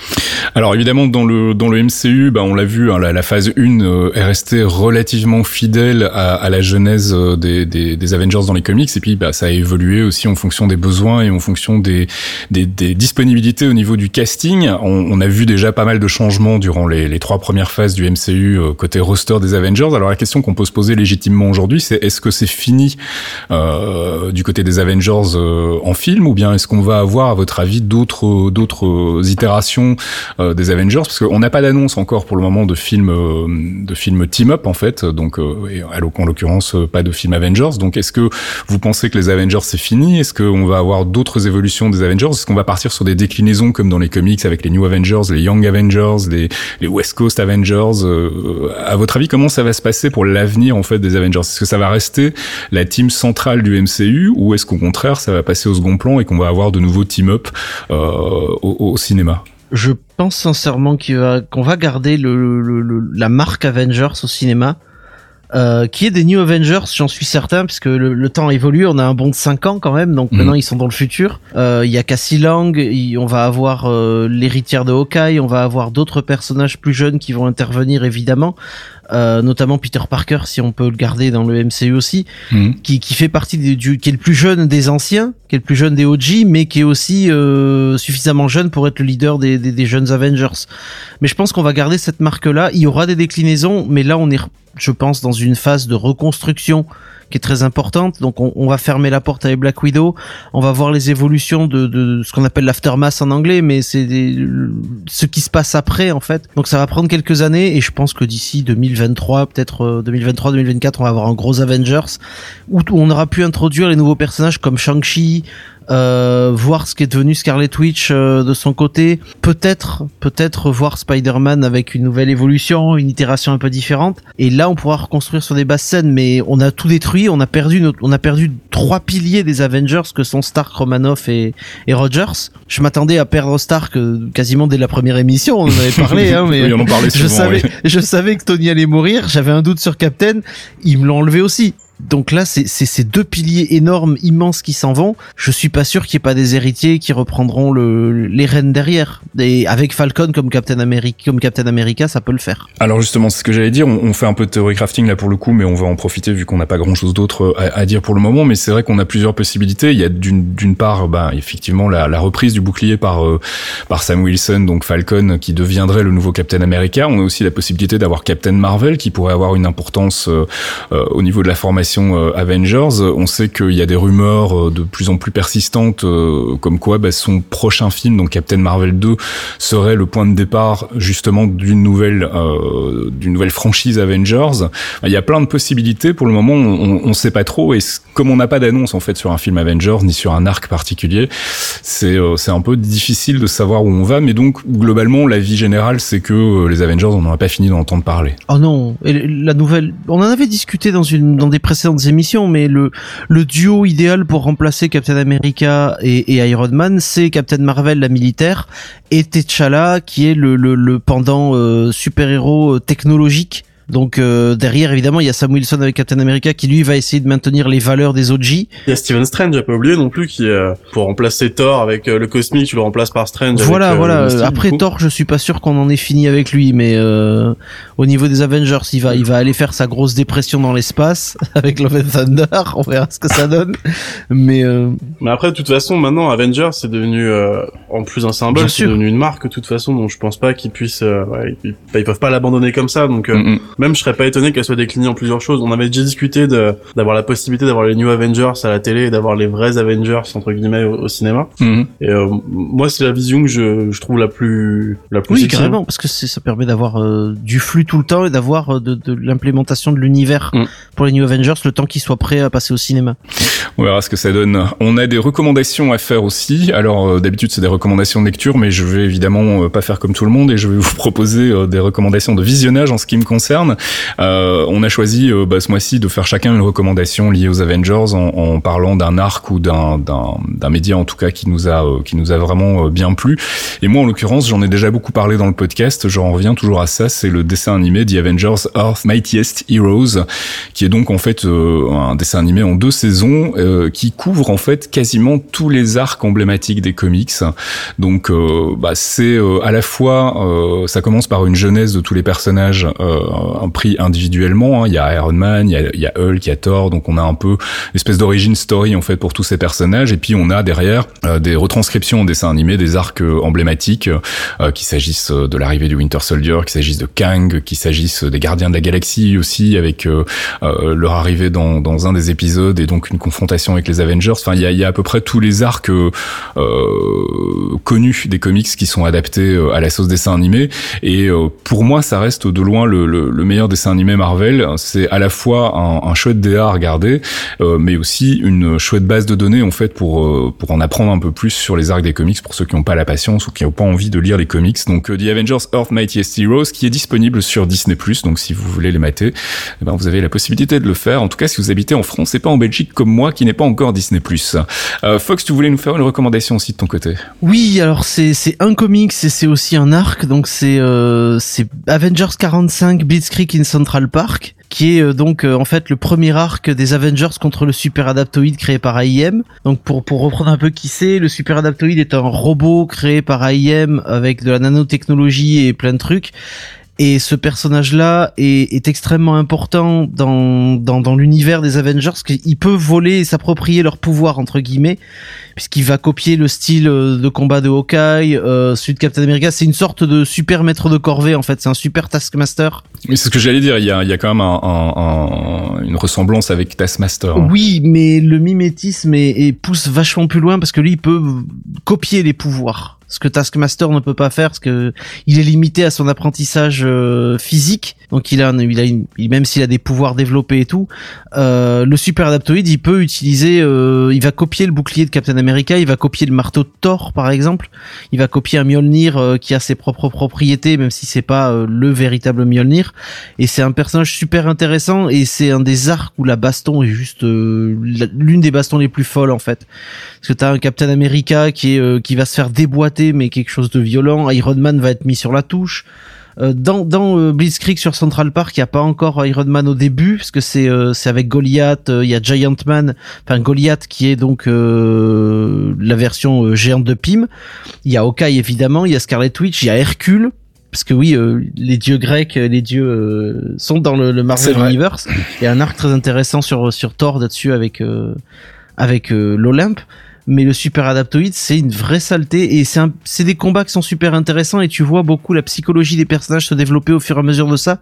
Speaker 1: Alors évidemment dans le dans le MCU, bah on l'a vu, hein, la, la phase 1 euh, est restée relativement fidèle à, à la genèse euh, des, des, des Avengers dans les comics et puis bah ça a évolué aussi en fonction des besoins et en fonction des des, des disponibilités au niveau du casting. On, on a vu déjà pas mal de changements durant les, les trois premières phases du MCU euh, côté roster des Avengers. Alors la question qu'on peut se poser légitimement aujourd'hui, c'est est-ce que c'est fini euh, du côté des Avengers euh, en film ou bien est-ce qu'on va avoir à votre avis d'autres d'autres itérations euh, des Avengers? Qu'on n'a pas d'annonce encore pour le moment de film euh, de film team up en fait. Donc euh, en l'occurrence euh, pas de film Avengers. Donc est-ce que vous pensez que les Avengers c'est fini? Est-ce qu'on va avoir d'autres évolutions des Avengers? Est-ce qu'on va partir sur des déclinaisons comme dans les comics avec les New Avengers les Young Avengers les West Coast Avengers? À votre avis comment ça va se passer pour l'avenir en fait des Avengers? Est-ce que ça va rester la team centrale du MCU ou est-ce qu'au contraire ça va passer au second plan et qu'on va avoir de nouveaux team up au cinéma?
Speaker 5: Je pense sincèrement va- qu'on va garder le, le- le- la marque Avengers au cinéma. Euh, qui est des New Avengers, j'en suis certain, puisque le, le temps évolue, on a un bond de 5 ans quand même, donc
Speaker 1: Mhm.
Speaker 5: maintenant ils sont dans le futur. Euh, Il y a Cassie Lang, il- on va avoir euh, l'héritière de Hawkeye, on va avoir d'autres personnages plus jeunes qui vont intervenir évidemment, euh, notamment Peter Parker si on peut le garder dans le MCU aussi
Speaker 1: Mhm.
Speaker 5: qui, qui fait partie des, du, qui est le plus jeune des anciens, qui est le plus jeune des OG, mais qui est aussi euh, suffisamment jeune pour être le leader des, des, des jeunes Avengers. Mais je pense qu'on va garder cette marque-là. Il y aura des déclinaisons, mais là on est, je pense, dans une phase de reconstruction qui est très importante. Donc on, on va fermer la porte avec Black Widow. On va voir les évolutions de, de ce qu'on appelle l'aftermath en anglais, mais c'est ce qui se passe après en fait. Donc ça va prendre quelques années et je pense que d'ici 2023, peut-être 2023-2024, on va avoir un gros Avengers où on aura pu introduire les nouveaux personnages comme Shang-Chi, euh, voir ce qui est devenu Scarlet Witch euh, de son côté, peut-être, peut-être voir Spider-Man avec une nouvelle évolution, une itération un peu différente. Et là, on pourra reconstruire sur des basses scènes, mais on a tout détruit, on a perdu, notre- on a perdu trois piliers des Avengers que sont Stark, Romanoff et, et Rogers. Je m'attendais à perdre Stark euh, quasiment dès la première émission, on en avait parlé, hein, mais
Speaker 1: Oui, on en parlait
Speaker 5: je savais,
Speaker 1: oui.
Speaker 5: je savais que Tony allait mourir. J'avais un doute sur Captain. Ils me l'ont enlevé aussi. Donc là, c'est ces deux piliers énormes, immenses qui s'en vont. Je suis pas sûr qu'il n'y ait pas des héritiers qui reprendront le, les rênes derrière. Et avec Falcon comme Captain America, comme Captain America, ça peut le faire.
Speaker 1: Alors justement, c'est ce que j'allais dire, on, fait un peu de théorie crafting là pour le coup, mais on va en profiter vu qu'on n'a pas grand-chose d'autre euh, à, dire pour le moment. Mais c'est vrai qu'on a plusieurs possibilités. Il y a d'une part, bah, effectivement, la, reprise du bouclier par euh, par Sam Wilson, donc Falcon, qui deviendrait le nouveau Captain America. On a aussi la possibilité d'avoir Captain Marvel, qui pourrait avoir une importance euh, au niveau de la formation euh, Avengers. On sait qu'il y a des rumeurs euh, de plus en plus persistantes, euh, comme quoi bah, son prochain film, donc Captain Marvel 2, serait le point de départ justement d'une nouvelle d'une nouvelle franchise Avengers. Il y a plein de possibilités. Pour le moment, on, on sait pas trop. Et comme on n'a pas d'annonce en fait sur un film Avengers ni sur un arc particulier, c'est c'est un peu difficile de savoir où on va. Mais donc globalement, la vie générale, c'est que les Avengers, on n'en a pas fini d'en entendre parler.
Speaker 5: Oh non, et la nouvelle, on en avait discuté dans une dans des précédentes émissions, mais le le duo idéal pour remplacer Captain America et, et Iron Man, c'est Captain Marvel la militaire et T'Challa qui est le le, le pendant euh, super héros technologique. Donc euh, derrière évidemment il y a Sam Wilson avec Captain America qui lui va essayer de maintenir les valeurs des OG.
Speaker 2: Il y a Steven Strange, j'ai pas oublié non plus, qui euh, pour remplacer Thor avec euh, le cosmique, tu le remplaces par Strange.
Speaker 5: Voilà
Speaker 2: avec, euh,
Speaker 5: voilà. Après. Thor je suis pas sûr qu'on en ait fini avec lui, mais euh, au niveau des Avengers il va il va aller faire sa grosse dépression dans l'espace avec Love and Thunder. On verra ce que ça donne. Mais euh,
Speaker 2: Mais après, de toute façon, maintenant, Avengers, c'est devenu, euh, en plus un symbole, c'est devenu une marque, de toute façon, donc je pense pas qu'ils puissent, euh, ouais, ils, ils peuvent pas l'abandonner comme ça, donc, euh,
Speaker 1: Mm, mm.
Speaker 2: Même je serais pas étonné qu'elle soit déclinée en plusieurs choses. On avait déjà discuté de, d'avoir la possibilité d'avoir les New Avengers à la télé et d'avoir les vrais Avengers, entre guillemets, au, au cinéma.
Speaker 1: Mhm.
Speaker 2: Et, euh, moi, c'est la vision que je, je trouve la plus, la plus
Speaker 5: oui
Speaker 2: sexy, hein.
Speaker 5: carrément parce que ça permet d'avoir euh, du flux tout le temps et d'avoir euh, de, de l'implémentation de l'univers
Speaker 2: Mm.
Speaker 5: pour les New Avengers le temps qu'ils soient prêts à passer au cinéma.
Speaker 1: On verra ce que ça donne. On a des recommandations à faire aussi. Alors euh, d'habitude c'est des recommandations de lecture, mais je vais évidemment euh, pas faire comme tout le monde et je vais vous proposer euh, des recommandations de visionnage en ce qui me concerne. Euh, on a choisi euh, bah, ce mois-ci de faire chacun une recommandation liée aux Avengers en, parlant d'un arc ou d'un média en tout cas qui nous a euh, qui nous a vraiment bien plu. Et moi en l'occurrence j'en ai déjà beaucoup parlé dans le podcast. J'en reviens toujours à ça. C'est le dessin animé The Avengers Earth Mightiest Heroes, qui est donc en fait un dessin animé en deux saisons qui couvre en fait quasiment tous les arcs emblématiques des comics. Donc bah, c'est à la fois ça commence par une genèse de tous les personnages euh, pris individuellement. hein. Il y a Iron Man, il y a, Hulk, il y a Thor. Donc on a un peu une espèce d'origine story en fait pour tous ces personnages. Et puis on a derrière euh, des retranscriptions en dessin animé des arcs euh, emblématiques, euh, qu'il s'agisse de l'arrivée du Winter Soldier, qu'il s'agisse de Kang, qu'il s'agisse des Gardiens de la Galaxie aussi avec leur arrivée dans, un des épisodes et donc une confrontation avec les Avengers. Enfin, il y a, il y a à peu près tous les arcs connus des comics qui sont adaptés à la sauce dessin animé. Et pour moi, ça reste de loin le, le, le meilleur dessin animé Marvel. C'est à la fois un, chouette DA à regarder, euh, mais aussi une chouette base de données en fait pour euh, pour en apprendre un peu plus sur les arcs des comics pour ceux qui n'ont pas la patience ou qui n'ont pas envie de lire les comics. Donc euh, The Avengers Earth Mightiest Heroes qui est disponible sur Disney+. Donc si vous voulez les mater, eh ben, vous avez la possibilité de le faire. En tout cas, si vous habitez en France et pas en Belgique comme moi qui n'est pas encore Disney+. Euh, Fox, tu voulais nous faire une recommandation aussi de ton côté?
Speaker 5: Oui, alors c'est c'est un comics et c'est aussi un arc, donc c'est c'est Avengers 45 Blitzkrieg in Central Park, qui est euh, donc euh, en fait le premier arc des Avengers contre le super adaptoïde créé par AIM. Donc pour pour reprendre un peu qui c'est, le super adaptoïde est un robot créé par AIM avec de la nanotechnologie et plein de trucs. Et ce personnage-là est, est extrêmement important dans, dans, dans l'univers des Avengers, parce qu'il peut voler et s'approprier leur pouvoir, entre guillemets, puisqu'il va copier le style euh, de combat de Hawkeye, euh, celui de Captain America. C'est une sorte de super maître de corvée, en fait. C'est un super Taskmaster.
Speaker 1: Mais c'est ce que j'allais dire, il y a, il y a quand même un, un, un, une ressemblance avec Taskmaster. hein.
Speaker 5: Oui, mais le mimétisme est, est- pousse vachement plus loin, parce que lui, il peut copier les pouvoirs. Ce que Taskmaster ne peut pas faire, parce que il est limité à son apprentissage euh, physique. Donc il a, il a une- même s'il a des pouvoirs développés et tout, euh, le super adaptoïde, il peut utiliser, euh, il va copier le bouclier de Captain America, il va copier le marteau de Thor par exemple, il va copier un Mjolnir euh, qui a ses propres propriétés, même si c'est pas euh, le véritable Mjolnir. Et c'est un personnage super intéressant et c'est un des arcs où la baston est juste euh, l'une des bastons les plus folles en fait. Parce que t'as un Captain America qui est qui va se faire déboîter mais quelque chose de violent. Iron Man va être mis sur la touche. Euh, dans dans euh, Blitzkrieg sur Central Park, il y a pas encore Iron Man au début parce que c'est euh, c'est avec Goliath, il y a Giant Man, enfin Goliath qui est donc euh, la version géante de Pym. Il y a Hawkeye évidemment, il y a Scarlet Witch, il y a Hercule parce que oui, euh, les dieux grecs, les dieux euh, sont dans le, Marvel. Universe. Il y a un arc très intéressant sur sur Thor là-dessus avec euh, avec l'Olympe. Mais le super adaptoïde, c'est une vraie saleté et c'est des combats qui sont super intéressants et tu vois beaucoup la psychologie des personnages se développer au fur et à mesure de ça.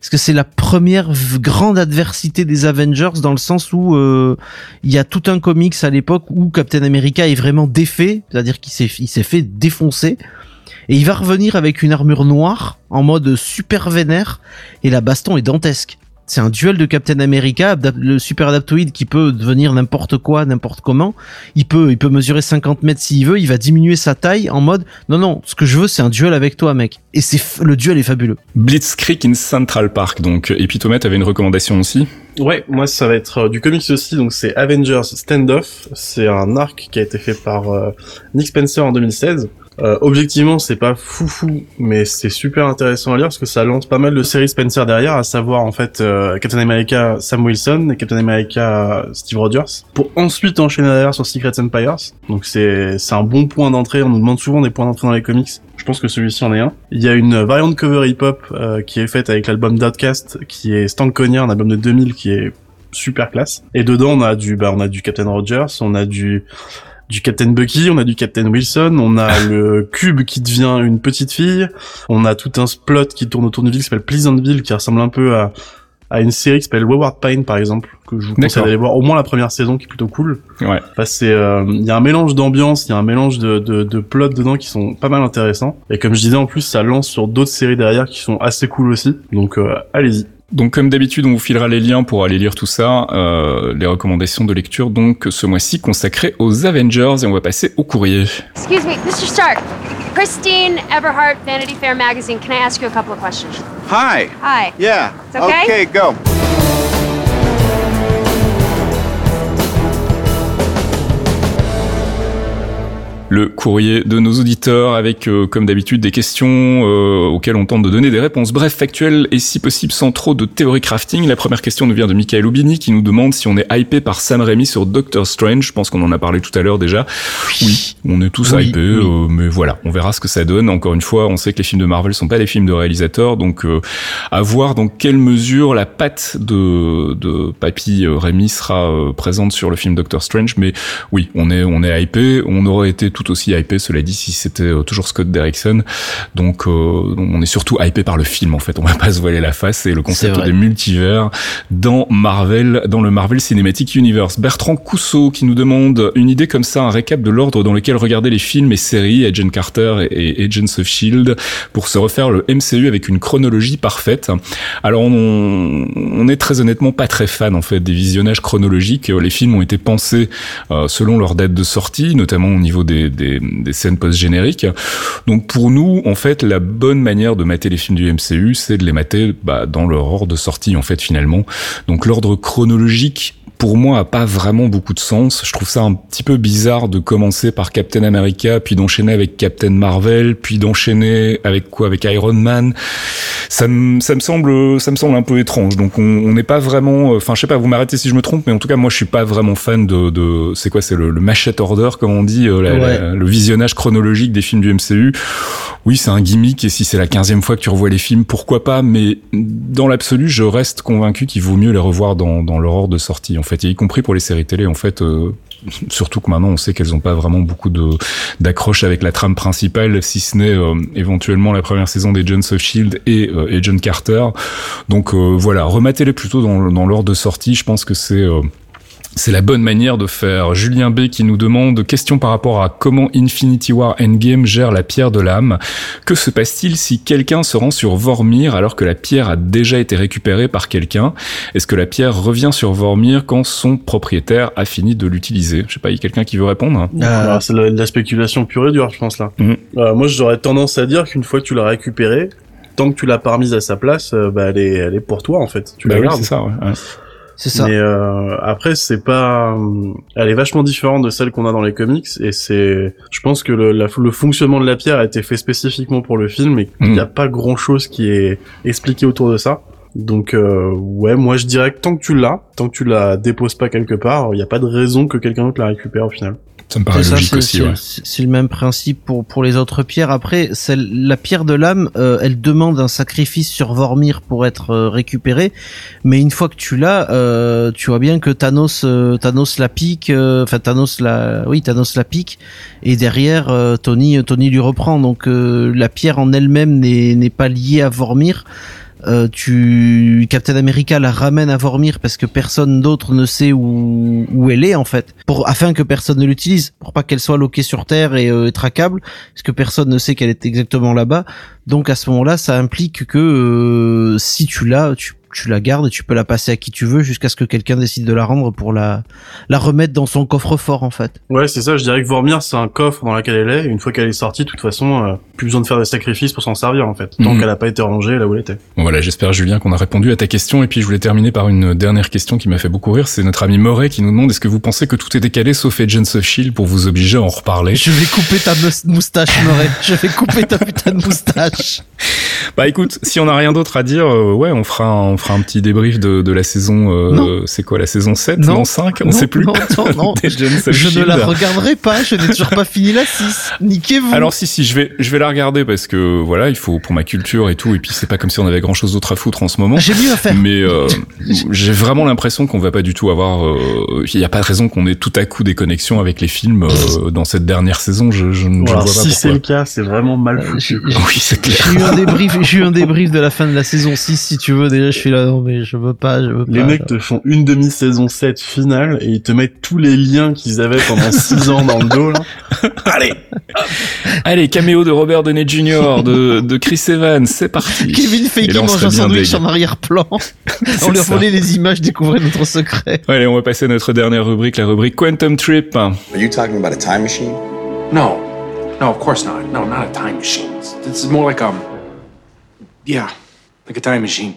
Speaker 5: Parce que c'est la première grande adversité des Avengers dans le sens où euh, il y a tout un comics à l'époque où Captain America est vraiment défait, c'est-à-dire qu'il s'est, s'est fait défoncer. Et il va revenir avec une armure noire en mode super vénère et la baston est dantesque. C'est un duel de Captain America, le super adaptoïde qui peut devenir n'importe quoi, n'importe comment. Il peut, il peut mesurer 50 mètres s'il veut, il va diminuer sa taille en mode, non, non, ce que je veux, c'est un duel avec toi, mec. Et c'est, le duel est fabuleux.
Speaker 1: Blitzkrieg in Central Park, donc. Et puis Thomas, t'avais une recommandation aussi
Speaker 2: Ouais, moi ça va être euh, du comics aussi, donc c'est Avengers Standoff. C'est un arc qui a été fait par euh, Nick Spencer en 2016. Euh, objectivement, c'est pas foufou, mais c'est super intéressant à lire parce que ça lance pas mal de séries Spencer derrière, à savoir en fait euh, Captain America Sam Wilson et Captain America Steve Rogers, pour ensuite enchaîner derrière sur Secret Empires. Donc c'est c'est un bon point d'entrée. On nous demande souvent des points d'entrée dans les comics. Je pense que celui-ci en est un. Il y a une variante cover hip-hop euh, qui est faite avec l'album d'Outcast, qui est Stan un album de 2000 qui est super classe. Et dedans, on a du, bah, on a du Captain Rogers, on a du, du Captain Bucky, on a du Captain Wilson, on a le cube qui devient une petite fille, on a tout un plot qui tourne autour d'une ville qui s'appelle Pleasantville, qui ressemble un peu à, à une série qui s'appelle Wayward Pine, par exemple, que je vous conseille d'aller voir au moins la première saison, qui est plutôt cool.
Speaker 1: Ouais.
Speaker 2: Enfin, c'est, euh, il y a un mélange d'ambiance, il y a un mélange de, de, de plots dedans qui sont pas mal intéressants. Et comme je disais, en plus, ça lance sur d'autres séries derrière qui sont assez cool aussi. Donc, euh, allez-y.
Speaker 1: Donc comme d'habitude, on vous filera les liens pour aller lire tout ça, euh, les recommandations de lecture donc ce mois-ci consacrées aux Avengers et on va passer au courrier.
Speaker 7: Excuse me, Mr. Stark. Christine Everhart, Vanity Fair magazine. Can I ask you a couple of questions?
Speaker 3: Hi.
Speaker 7: Hi.
Speaker 3: Yeah.
Speaker 7: It's okay?
Speaker 3: Okay, go.
Speaker 1: Le courrier de nos auditeurs avec euh, comme d'habitude des questions euh, auxquelles on tente de donner des réponses bref, factuelles et si possible sans trop de théorie crafting. La première question nous vient de Michael Obini qui nous demande si on est hypé par Sam Raimi sur Doctor Strange. Je pense qu'on en a parlé tout à l'heure déjà. Oui, on est tous
Speaker 5: Oui,
Speaker 1: hypés,
Speaker 5: oui.
Speaker 1: euh, mais voilà, on verra ce que ça donne. Encore une fois, on sait que les films de Marvel sont pas des films de réalisateurs, donc euh, à voir dans quelle mesure la patte de, de Papy euh, Raimi sera euh, présente sur le film Doctor Strange. Mais oui, on est on est hypé. On aurait été tout aussi hypé, cela dit, si c'était euh, toujours Scott Derrickson. Donc, euh, on est surtout hypé par le film en fait. On va pas se voiler la face et le concept des multivers dans Marvel, dans le Marvel Cinematic Universe. Bertrand Cousseau qui nous demande une idée comme ça, un récap de l'ordre dans lequel regarder les films et séries Agent Carter et, et Agents of Shield pour se refaire le MCU avec une chronologie parfaite. Alors on, on est très honnêtement pas très fan en fait des visionnages chronologiques. Les films ont été pensés euh, selon leur date de sortie, notamment au niveau des, des, des scènes post-génériques. Donc pour nous, en fait, la bonne manière de mater les films du MCU, c'est de les mater bah, dans leur ordre de sortie en fait finalement. Donc l'ordre chronologique pour moi a pas vraiment beaucoup de sens. Je trouve ça un petit peu bizarre de commencer par Captain America, puis d'enchaîner avec Captain Marvel, puis d'enchaîner avec quoi Avec Iron Man. Ça me, ça me semble, ça me semble un peu étrange. Donc on n'est pas vraiment, enfin je sais pas, vous m'arrêtez si je me trompe, mais en tout cas moi je suis pas vraiment fan de, de c'est quoi, c'est le, le machette order comme on dit, euh, la,
Speaker 5: Ouais,
Speaker 1: la- la- le visionnage chronologique des films du MCU. Oui, c'est un gimmick et si c'est la quinzième fois que tu revois les films, pourquoi pas Mais dans l'absolu, je reste convaincu qu'il vaut mieux les revoir dans, dans leur ordre de sortie, fait, et y compris pour les séries télé, en fait. euh, Surtout que maintenant, on sait qu'elles n'ont pas vraiment beaucoup de d'accroche avec la trame principale, si ce n'est euh, éventuellement la première saison des Agents of Shield et euh, Agent Carter. Donc voilà, rematez-les plutôt dans, dans l'ordre de sortie. Je pense que c'est c'est la bonne manière de faire. Julien B qui nous demande question par rapport à comment Infinity War Endgame gère la pierre de l'âme. Que se passe-t-il si quelqu'un se rend sur Vormir alors que la pierre a déjà été récupérée par quelqu'un? Est-ce que la pierre revient sur Vormir quand son propriétaire a fini de l'utiliser? Je sais pas, il y a quelqu'un qui veut répondre
Speaker 5: Euh,
Speaker 2: Alors, c'est de la, la spéculation pure et dure, je pense là.
Speaker 1: Mhm.
Speaker 2: Euh, moi, j'aurais tendance à dire qu'une fois que tu l'as récupérée, tant que tu l'as pas remise à sa place, euh, bah, elle est, elle est pour toi en fait. Tu
Speaker 1: Bah
Speaker 2: la
Speaker 1: oui,
Speaker 2: gardes.
Speaker 1: c'est ça. Ouais.
Speaker 5: C'est ça.
Speaker 2: Mais euh, après, c'est pas. euh, Elle est vachement différente de celle qu'on a dans les comics, et c'est. Je pense que le, la- le fonctionnement de la pierre a été fait spécifiquement pour le film, et il
Speaker 1: Mm.
Speaker 2: n'y a pas grand chose qui est expliqué autour de ça. Donc euh, ouais, moi je dirais que tant que tu l'as, tant que tu la déposes pas quelque part, il n'y a pas de raison que quelqu'un d'autre la récupère au final.
Speaker 1: Ça me paraît
Speaker 5: C'est ça,
Speaker 1: logique
Speaker 5: c'est-
Speaker 1: aussi.
Speaker 5: c'est-
Speaker 1: Ouais.
Speaker 5: C'est c'est le même principe pour pour les autres pierres. Après, celle, la pierre de l'âme, euh, elle demande un sacrifice sur Vormir pour être euh, récupérée. Mais une fois que tu l'as, euh, tu vois bien que Thanos, Thanos la pique. euh, Enfin, Thanos la, oui, Thanos la pique. Et derrière, Tony, Tony lui reprend. Donc euh, la pierre en elle-même n'est n'est pas liée à Vormir. Euh, tu Captain America la ramène à Vormir parce que personne d'autre ne sait où, où elle est en fait. Pour afin que personne ne l'utilise. Pour pas qu'elle soit loquée sur terre et euh, traquable parce que personne ne sait qu'elle est exactement là-bas. Donc à ce moment-là ça implique que euh, si tu l'as tu tu la gardes et tu peux la passer à qui tu veux jusqu'à ce que quelqu'un décide de la rendre pour la la remettre dans son coffre-fort en fait.
Speaker 2: Ouais, c'est ça, je dirais que Vormir c'est un coffre dans lequel elle est, et une fois qu'elle est sortie, de toute façon, euh, plus besoin de faire des sacrifices pour s'en servir en fait, tant
Speaker 1: Mhm.
Speaker 2: qu'elle a pas été rangée là où elle était.
Speaker 1: Bon, voilà, j'espère Julien qu'on a répondu à ta question. Et puis je voulais terminer par une dernière question qui m'a fait beaucoup rire. C'est notre ami Moret qui nous demande est-ce que vous pensez que tout est décalé sauf Agents of Shield pour vous obliger à en reparler?
Speaker 5: Je vais couper ta moustache Murray. Je vais couper ta putain de moustache.
Speaker 1: Bah écoute, si on n'a rien d'autre à dire, euh, ouais, on fera un, on fera un petit débrief de, de la saison. euh, c'est quoi la saison 7
Speaker 5: Non.
Speaker 1: Non 5 On
Speaker 5: Non,
Speaker 1: sait plus.
Speaker 5: non, non, Je ne la regarderai pas, je n'ai toujours pas fini la 6. Niquez-vous.
Speaker 1: Alors si si, je vais je vais la regarder parce que voilà, il faut pour ma culture et tout. Et puis c'est pas comme si on avait grand chose d'autre à foutre en ce moment.
Speaker 5: j'ai mieux à faire.
Speaker 1: Mais euh, j'ai vraiment l'impression qu'on va pas du tout avoir. euh, Il y a pas de raison qu'on ait tout à coup des connexions avec les films euh, dans cette dernière saison. Je, je, ne- ne vois pas
Speaker 2: si c'est le cas, c'est vraiment mal foutu.
Speaker 5: j'ai-
Speaker 1: Oui, c'est clair.
Speaker 5: J'ai eu un débrief, j'ai eu un débrief de la fin de la saison 6 si tu veux. Déjà, je suis là, non mais je veux pas, je veux
Speaker 2: Les
Speaker 5: pas.
Speaker 2: mecs te font une demi-saison 7 finale et ils te mettent tous les liens qu'ils avaient pendant 6 ans dans le dos, là. Allez!
Speaker 1: Allez, caméo de Robert Downey Jr., de, de Chris Evans, c'est parti.
Speaker 5: Kevin Feige mange un sandwich en arrière-plan. on
Speaker 1: C'est
Speaker 5: lui a
Speaker 1: ça.
Speaker 5: volé les images, découvrir notre secret.
Speaker 1: Allez, on va passer à notre dernière rubrique, la rubrique Quantum Trip.
Speaker 8: Are you talking about a time machine?
Speaker 4: No. No, of course not. No, not a time machine. This is more like um Yeah, like a time machine.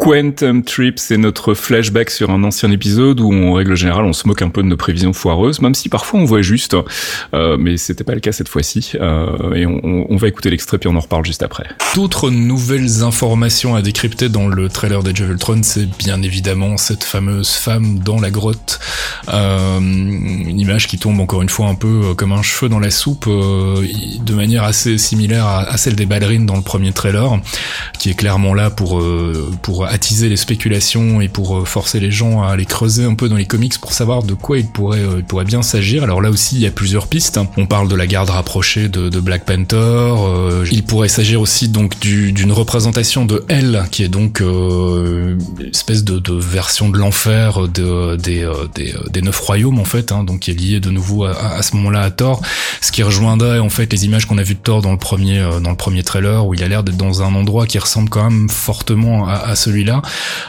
Speaker 1: Quantum Trip, c'est notre flashback sur un ancien épisode où, en règle générale, on se moque un peu de nos prévisions foireuses, même si parfois on voit juste. Euh, mais c'était pas le cas cette fois-ci. Euh, et on, va écouter l'extrait puis on en reparle juste après.
Speaker 9: D'autres nouvelles informations à décrypter dans le trailer d'Age of c'est bien évidemment cette fameuse femme dans la grotte. Euh, une image qui tombe encore une fois un peu euh, comme un cheveu dans la soupe, de manière assez similaire à, à celle des ballerines dans le premier trailer, qui est clairement là pour, pour attiser les spéculations et pour euh, forcer les gens à aller creuser un peu dans les comics pour savoir de quoi il pourrait, euh, il pourrait bien s'agir. Alors là aussi, il y a plusieurs pistes. On parle de la garde rapprochée de, Black Panther. euh, il pourrait s'agir aussi donc du- d'une représentation de elle, qui est donc une espèce de, version de l'enfer de, des, des, des neuf royaumes en fait, hein, donc qui est lié de nouveau à, ce moment-là à Thor, ce qui rejoindrait en fait les images qu'on a vues de Thor dans le premier dans le premier trailer où il a l'air d'être dans un endroit qui ressemble quand même fortement à, à celui-là.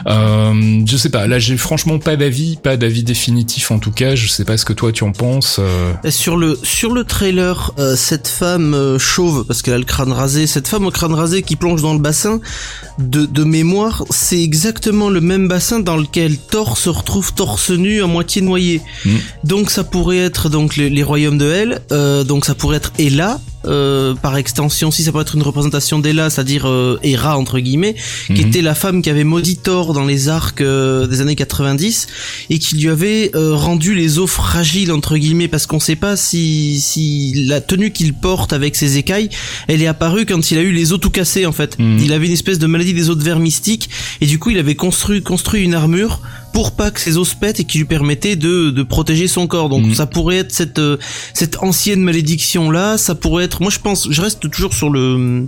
Speaker 9: Euh, je sais pas, là j'ai franchement pas d'avis, pas d'avis définitif en tout cas. Je sais pas ce que toi tu en penses. euh.
Speaker 5: Sur le sur le trailer, euh, cette femme chauve, parce qu'elle a le crâne rasé, cette femme au crâne rasé qui plonge dans le bassin, de, de mémoire, c'est exactement le même bassin dans lequel Thor se retrouve torse nu, à moitié noyé.
Speaker 1: Mm.
Speaker 5: Donc ça pourrait être donc les, les royaumes de Hel, donc ça pourrait être Ella, euh, par extension, si ça peut être une représentation d'Ella, c'est-à-dire euh, Hera entre guillemets, qui
Speaker 9: Mhm.
Speaker 5: était la femme qui avait maudit Thor dans les arcs euh, des années 90 et qui lui avait euh, rendu les os fragiles entre guillemets parce qu'on sait pas si si la tenue qu'il porte avec ses écailles, elle est apparue quand il a eu les os tout cassés en fait.
Speaker 9: Mhm.
Speaker 5: Il avait une espèce de maladie des os de verre mystique et du coup il avait construit construit une armure pour pas que ses os pètent et qui lui permettait de, de protéger son corps. Donc
Speaker 9: Mhm.
Speaker 5: ça pourrait être cette euh, cette ancienne malédiction là, ça pourrait être moi je pense je reste toujours sur le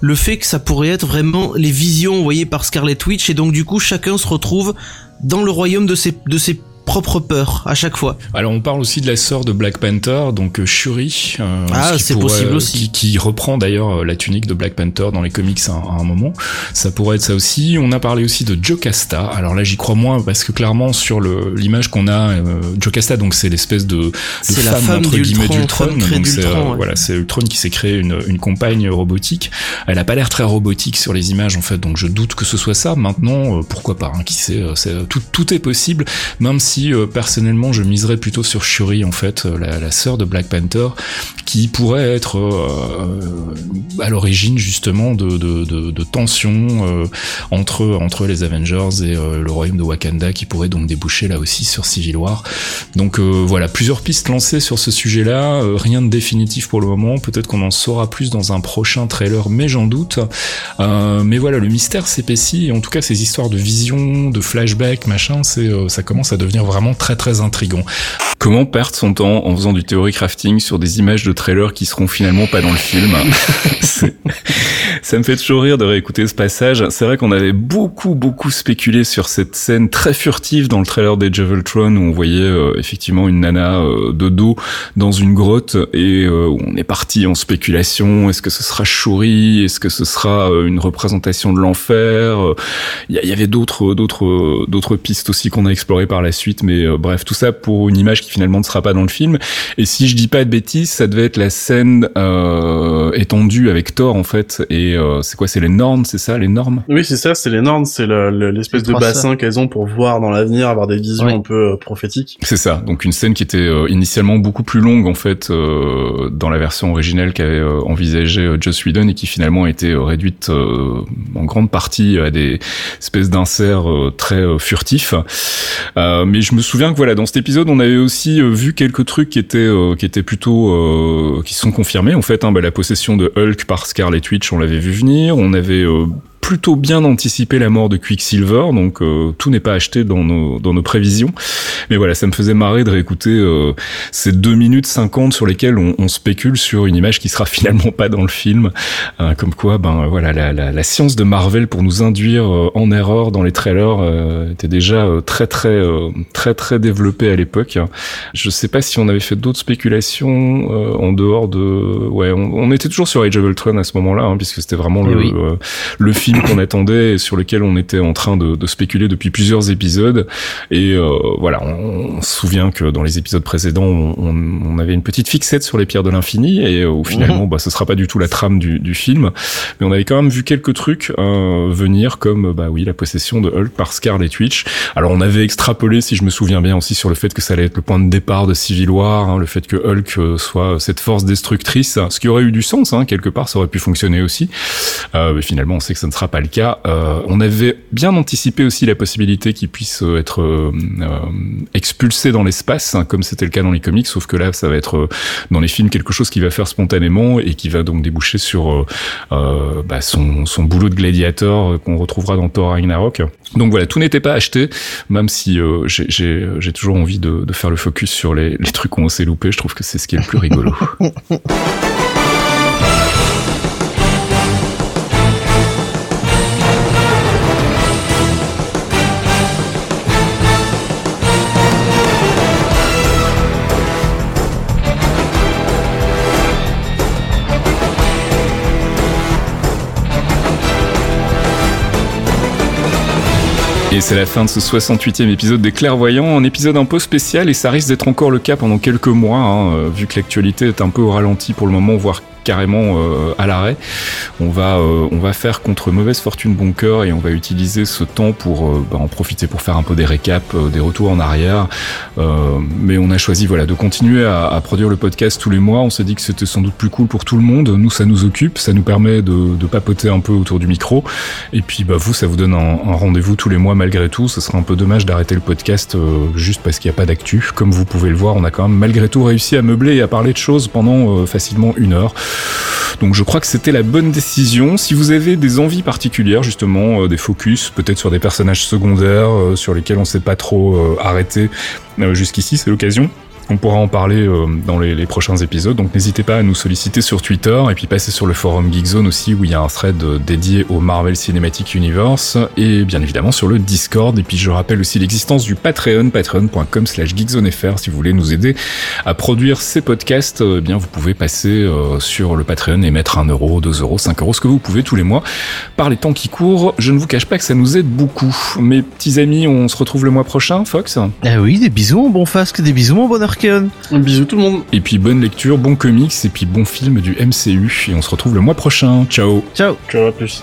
Speaker 5: le fait que ça pourrait être vraiment les visions envoyées par Scarlet Witch et donc du coup chacun se retrouve dans le royaume de ses de ses propres peurs à chaque fois.
Speaker 9: Alors on parle aussi de la sœur de Black Panther, donc euh, Shuri. euh,
Speaker 5: Ah, c'est possible aussi.
Speaker 9: Qui, qui reprend d'ailleurs euh, la tunique de Black Panther dans les comics à, à un moment. Ça pourrait être ça aussi. On a parlé aussi de Jocasta. Alors là j'y crois moins parce que clairement sur l'image qu'on a, euh, Jocasta donc c'est l'espèce de, de
Speaker 5: C'est la
Speaker 9: femme,
Speaker 5: femme
Speaker 9: entre guillemets
Speaker 5: d'Ultron, femme
Speaker 9: Donc c'est euh,
Speaker 5: ouais.
Speaker 9: voilà c'est Ultron qui s'est créé une, une compagne robotique. Elle a pas l'air très robotique sur les images en fait, donc je doute que ce soit ça. Maintenant euh, pourquoi pas hein, Qui sait euh, tout tout est possible. Même si euh, personnellement je miserais plutôt sur Shuri en fait, euh, la, la sœur de Black Panther, qui pourrait être euh, à l'origine justement de, tensions entre entre les Avengers et le royaume de Wakanda, qui pourrait donc déboucher là aussi sur Civil War. Donc voilà, plusieurs pistes lancées sur ce sujet-là, rien de définitif pour le moment. Peut-être qu'on en saura plus dans un prochain trailer, mais j'en doute. Mais voilà, le mystère s'épaissit en tout cas ces histoires de vision, de flashback, machin, c'est ça commence à devenir vraiment très très intrigant.
Speaker 1: Comment perdre son temps en faisant du theory crafting sur des images de trailers qui seront finalement pas dans le film Ça me fait toujours rire de réécouter ce passage. C'est vrai qu'on avait beaucoup beaucoup spéculé sur cette scène très furtive dans le trailer d'Age of où on voyait euh, effectivement une nana euh, de dos dans une grotte et euh, on est parti en spéculation. Est-ce que ce sera Shuri? Est-ce que ce sera euh, une représentation de l'enfer? Il y, y avait d'autres d'autres d'autres pistes aussi qu'on a explorées par la suite, mais euh, bref, tout ça pour une image qui finalement ne sera pas dans le film. Et si je dis pas de bêtises, ça devait être la scène euh, étendue avec Thor en fait. Et euh, c'est quoi C'est les normes, c'est ça, les normes?
Speaker 2: Oui, c'est ça, c'est les normes, c'est le- le- l'espèce de bassin qu'elles ont pour voir dans l'avenir, avoir des visions
Speaker 5: Ouais.
Speaker 2: un peu euh, prophétiques.
Speaker 1: C'est ça. Donc une scène qui était euh, initialement beaucoup plus longue en fait euh, dans la version originelle qu'avait euh, envisagé euh, Joss Whedon et qui finalement a été euh, réduite euh, en grande partie à des espèces d'inserts euh, très euh, furtifs. Euh, mais je me souviens que voilà dans cet épisode on avait aussi euh, vu quelques trucs qui étaient euh, qui étaient plutôt euh, qui sont confirmés en fait. Hein, bah, la possession de Hulk par Scarlet Witch on l'avait vu venir. On avait plutôt bien anticipé la mort de Quicksilver, donc euh, tout n'est pas acheté dans nos, dans nos prévisions. Mais voilà, ça me faisait marrer de réécouter euh, ces 2 minutes 50 sur lesquelles on, on spécule sur une image qui sera finalement pas dans le film. Euh, comme quoi, ben voilà, la, la, la science de Marvel pour nous induire euh, en erreur dans les trailers euh, était déjà euh, très très très très développée à l'époque. Je sais pas si on avait fait d'autres spéculations en dehors de... Ouais, on, on était toujours sur Age of Ultron à ce moment-là, hein, puisque c'était vraiment
Speaker 5: Eh
Speaker 1: le,
Speaker 5: oui.
Speaker 1: euh, le film qu'on attendait et sur lequel on était en train de, de spéculer depuis plusieurs épisodes. Et euh, voilà, on, on se souvient que dans les épisodes précédents, on, on- avait une petite fixette sur les pierres de l'infini et euh, où finalement, bah, ce sera pas du tout la trame du, du film. Mais on avait quand même vu quelques trucs euh, venir, comme bah oui, la possession de Hulk par Scarlet Witch. Alors on avait extrapolé, si je me souviens bien, aussi sur le fait que ça allait être le point de départ de Civil War, hein, le fait que Hulk euh, soit cette force destructrice, ce qui aurait eu du sens, hein, quelque part, ça aurait pu fonctionner aussi. Euh, mais finalement, on sait que ça ne sera pas le cas. Euh, on avait bien anticipé aussi la possibilité qu'il puisse euh, être euh, expulsé dans l'espace, hein, comme c'était le cas dans les comics, sauf que là, ça va être dans les films quelque chose qui va faire spontanément et qui va donc déboucher sur bah, son, son boulot de gladiateur qu'on retrouvera dans Thor Ragnarok. Donc voilà, tout n'était pas acheté, même si j'ai- toujours envie de, faire le focus sur les, les trucs qu'on s'est loupés. Je trouve que c'est ce qui est le plus rigolo. Et c'est la fin de ce 68e épisode des Clairvoyants, un épisode un peu spécial et ça risque d'être encore le cas pendant quelques mois, hein, euh, vu que l'actualité est un peu au ralenti pour le moment, voire carrément euh, à l'arrêt. On va, euh, on va faire contre mauvaise fortune bon cœur et on va utiliser ce temps pour euh, bah, en profiter pour faire un peu des récaps, des retours en arrière. Mais on a choisi voilà de continuer à, produire le podcast tous les mois. On s'est dit que c'était sans doute plus cool pour tout le monde. Nous, ça nous occupe, ça nous permet de, papoter un peu autour du micro. Et puis bah vous, ça vous donne un, rendez-vous tous les mois malgré tout. Ce serait un peu dommage d'arrêter le podcast juste parce qu'il n'y a pas d'actu. Comme vous pouvez le voir, on a quand même malgré tout réussi à meubler et à parler de choses pendant facilement une heure. Donc je crois que c'était la bonne décision. Si vous avez des envies particulières, justement, euh, des focus, peut-être sur des personnages secondaires euh, sur lesquels on s'est pas trop euh, arrêté jusqu'ici, c'est l'occasion. On pourra en parler euh, dans les, prochains épisodes, donc n'hésitez pas à nous solliciter sur Twitter et puis passer sur le forum Geekzone aussi où il y a un thread euh, dédié au Marvel Cinematic Universe et bien évidemment sur le Discord. Et puis je rappelle aussi l'existence du Patreon, patreon.com slash geekzonefr si vous voulez nous aider à produire ces podcasts. euh, Eh bien vous pouvez passer sur le Patreon et mettre 1 euro, 2 euros, 5 euros, ce que vous pouvez tous les mois. Par les temps qui courent, je ne vous cache pas que ça nous aide beaucoup. Mes petits amis, on se retrouve le mois prochain, Fox?
Speaker 5: Ah oui, des bisous bon Fasque, des bisous mon Arken.
Speaker 2: Bisous tout le monde.
Speaker 1: Et puis bonne lecture, bon comics et puis bon film du MCU. Et on se retrouve le mois prochain. Ciao
Speaker 5: Ciao
Speaker 2: Ciao, à plus.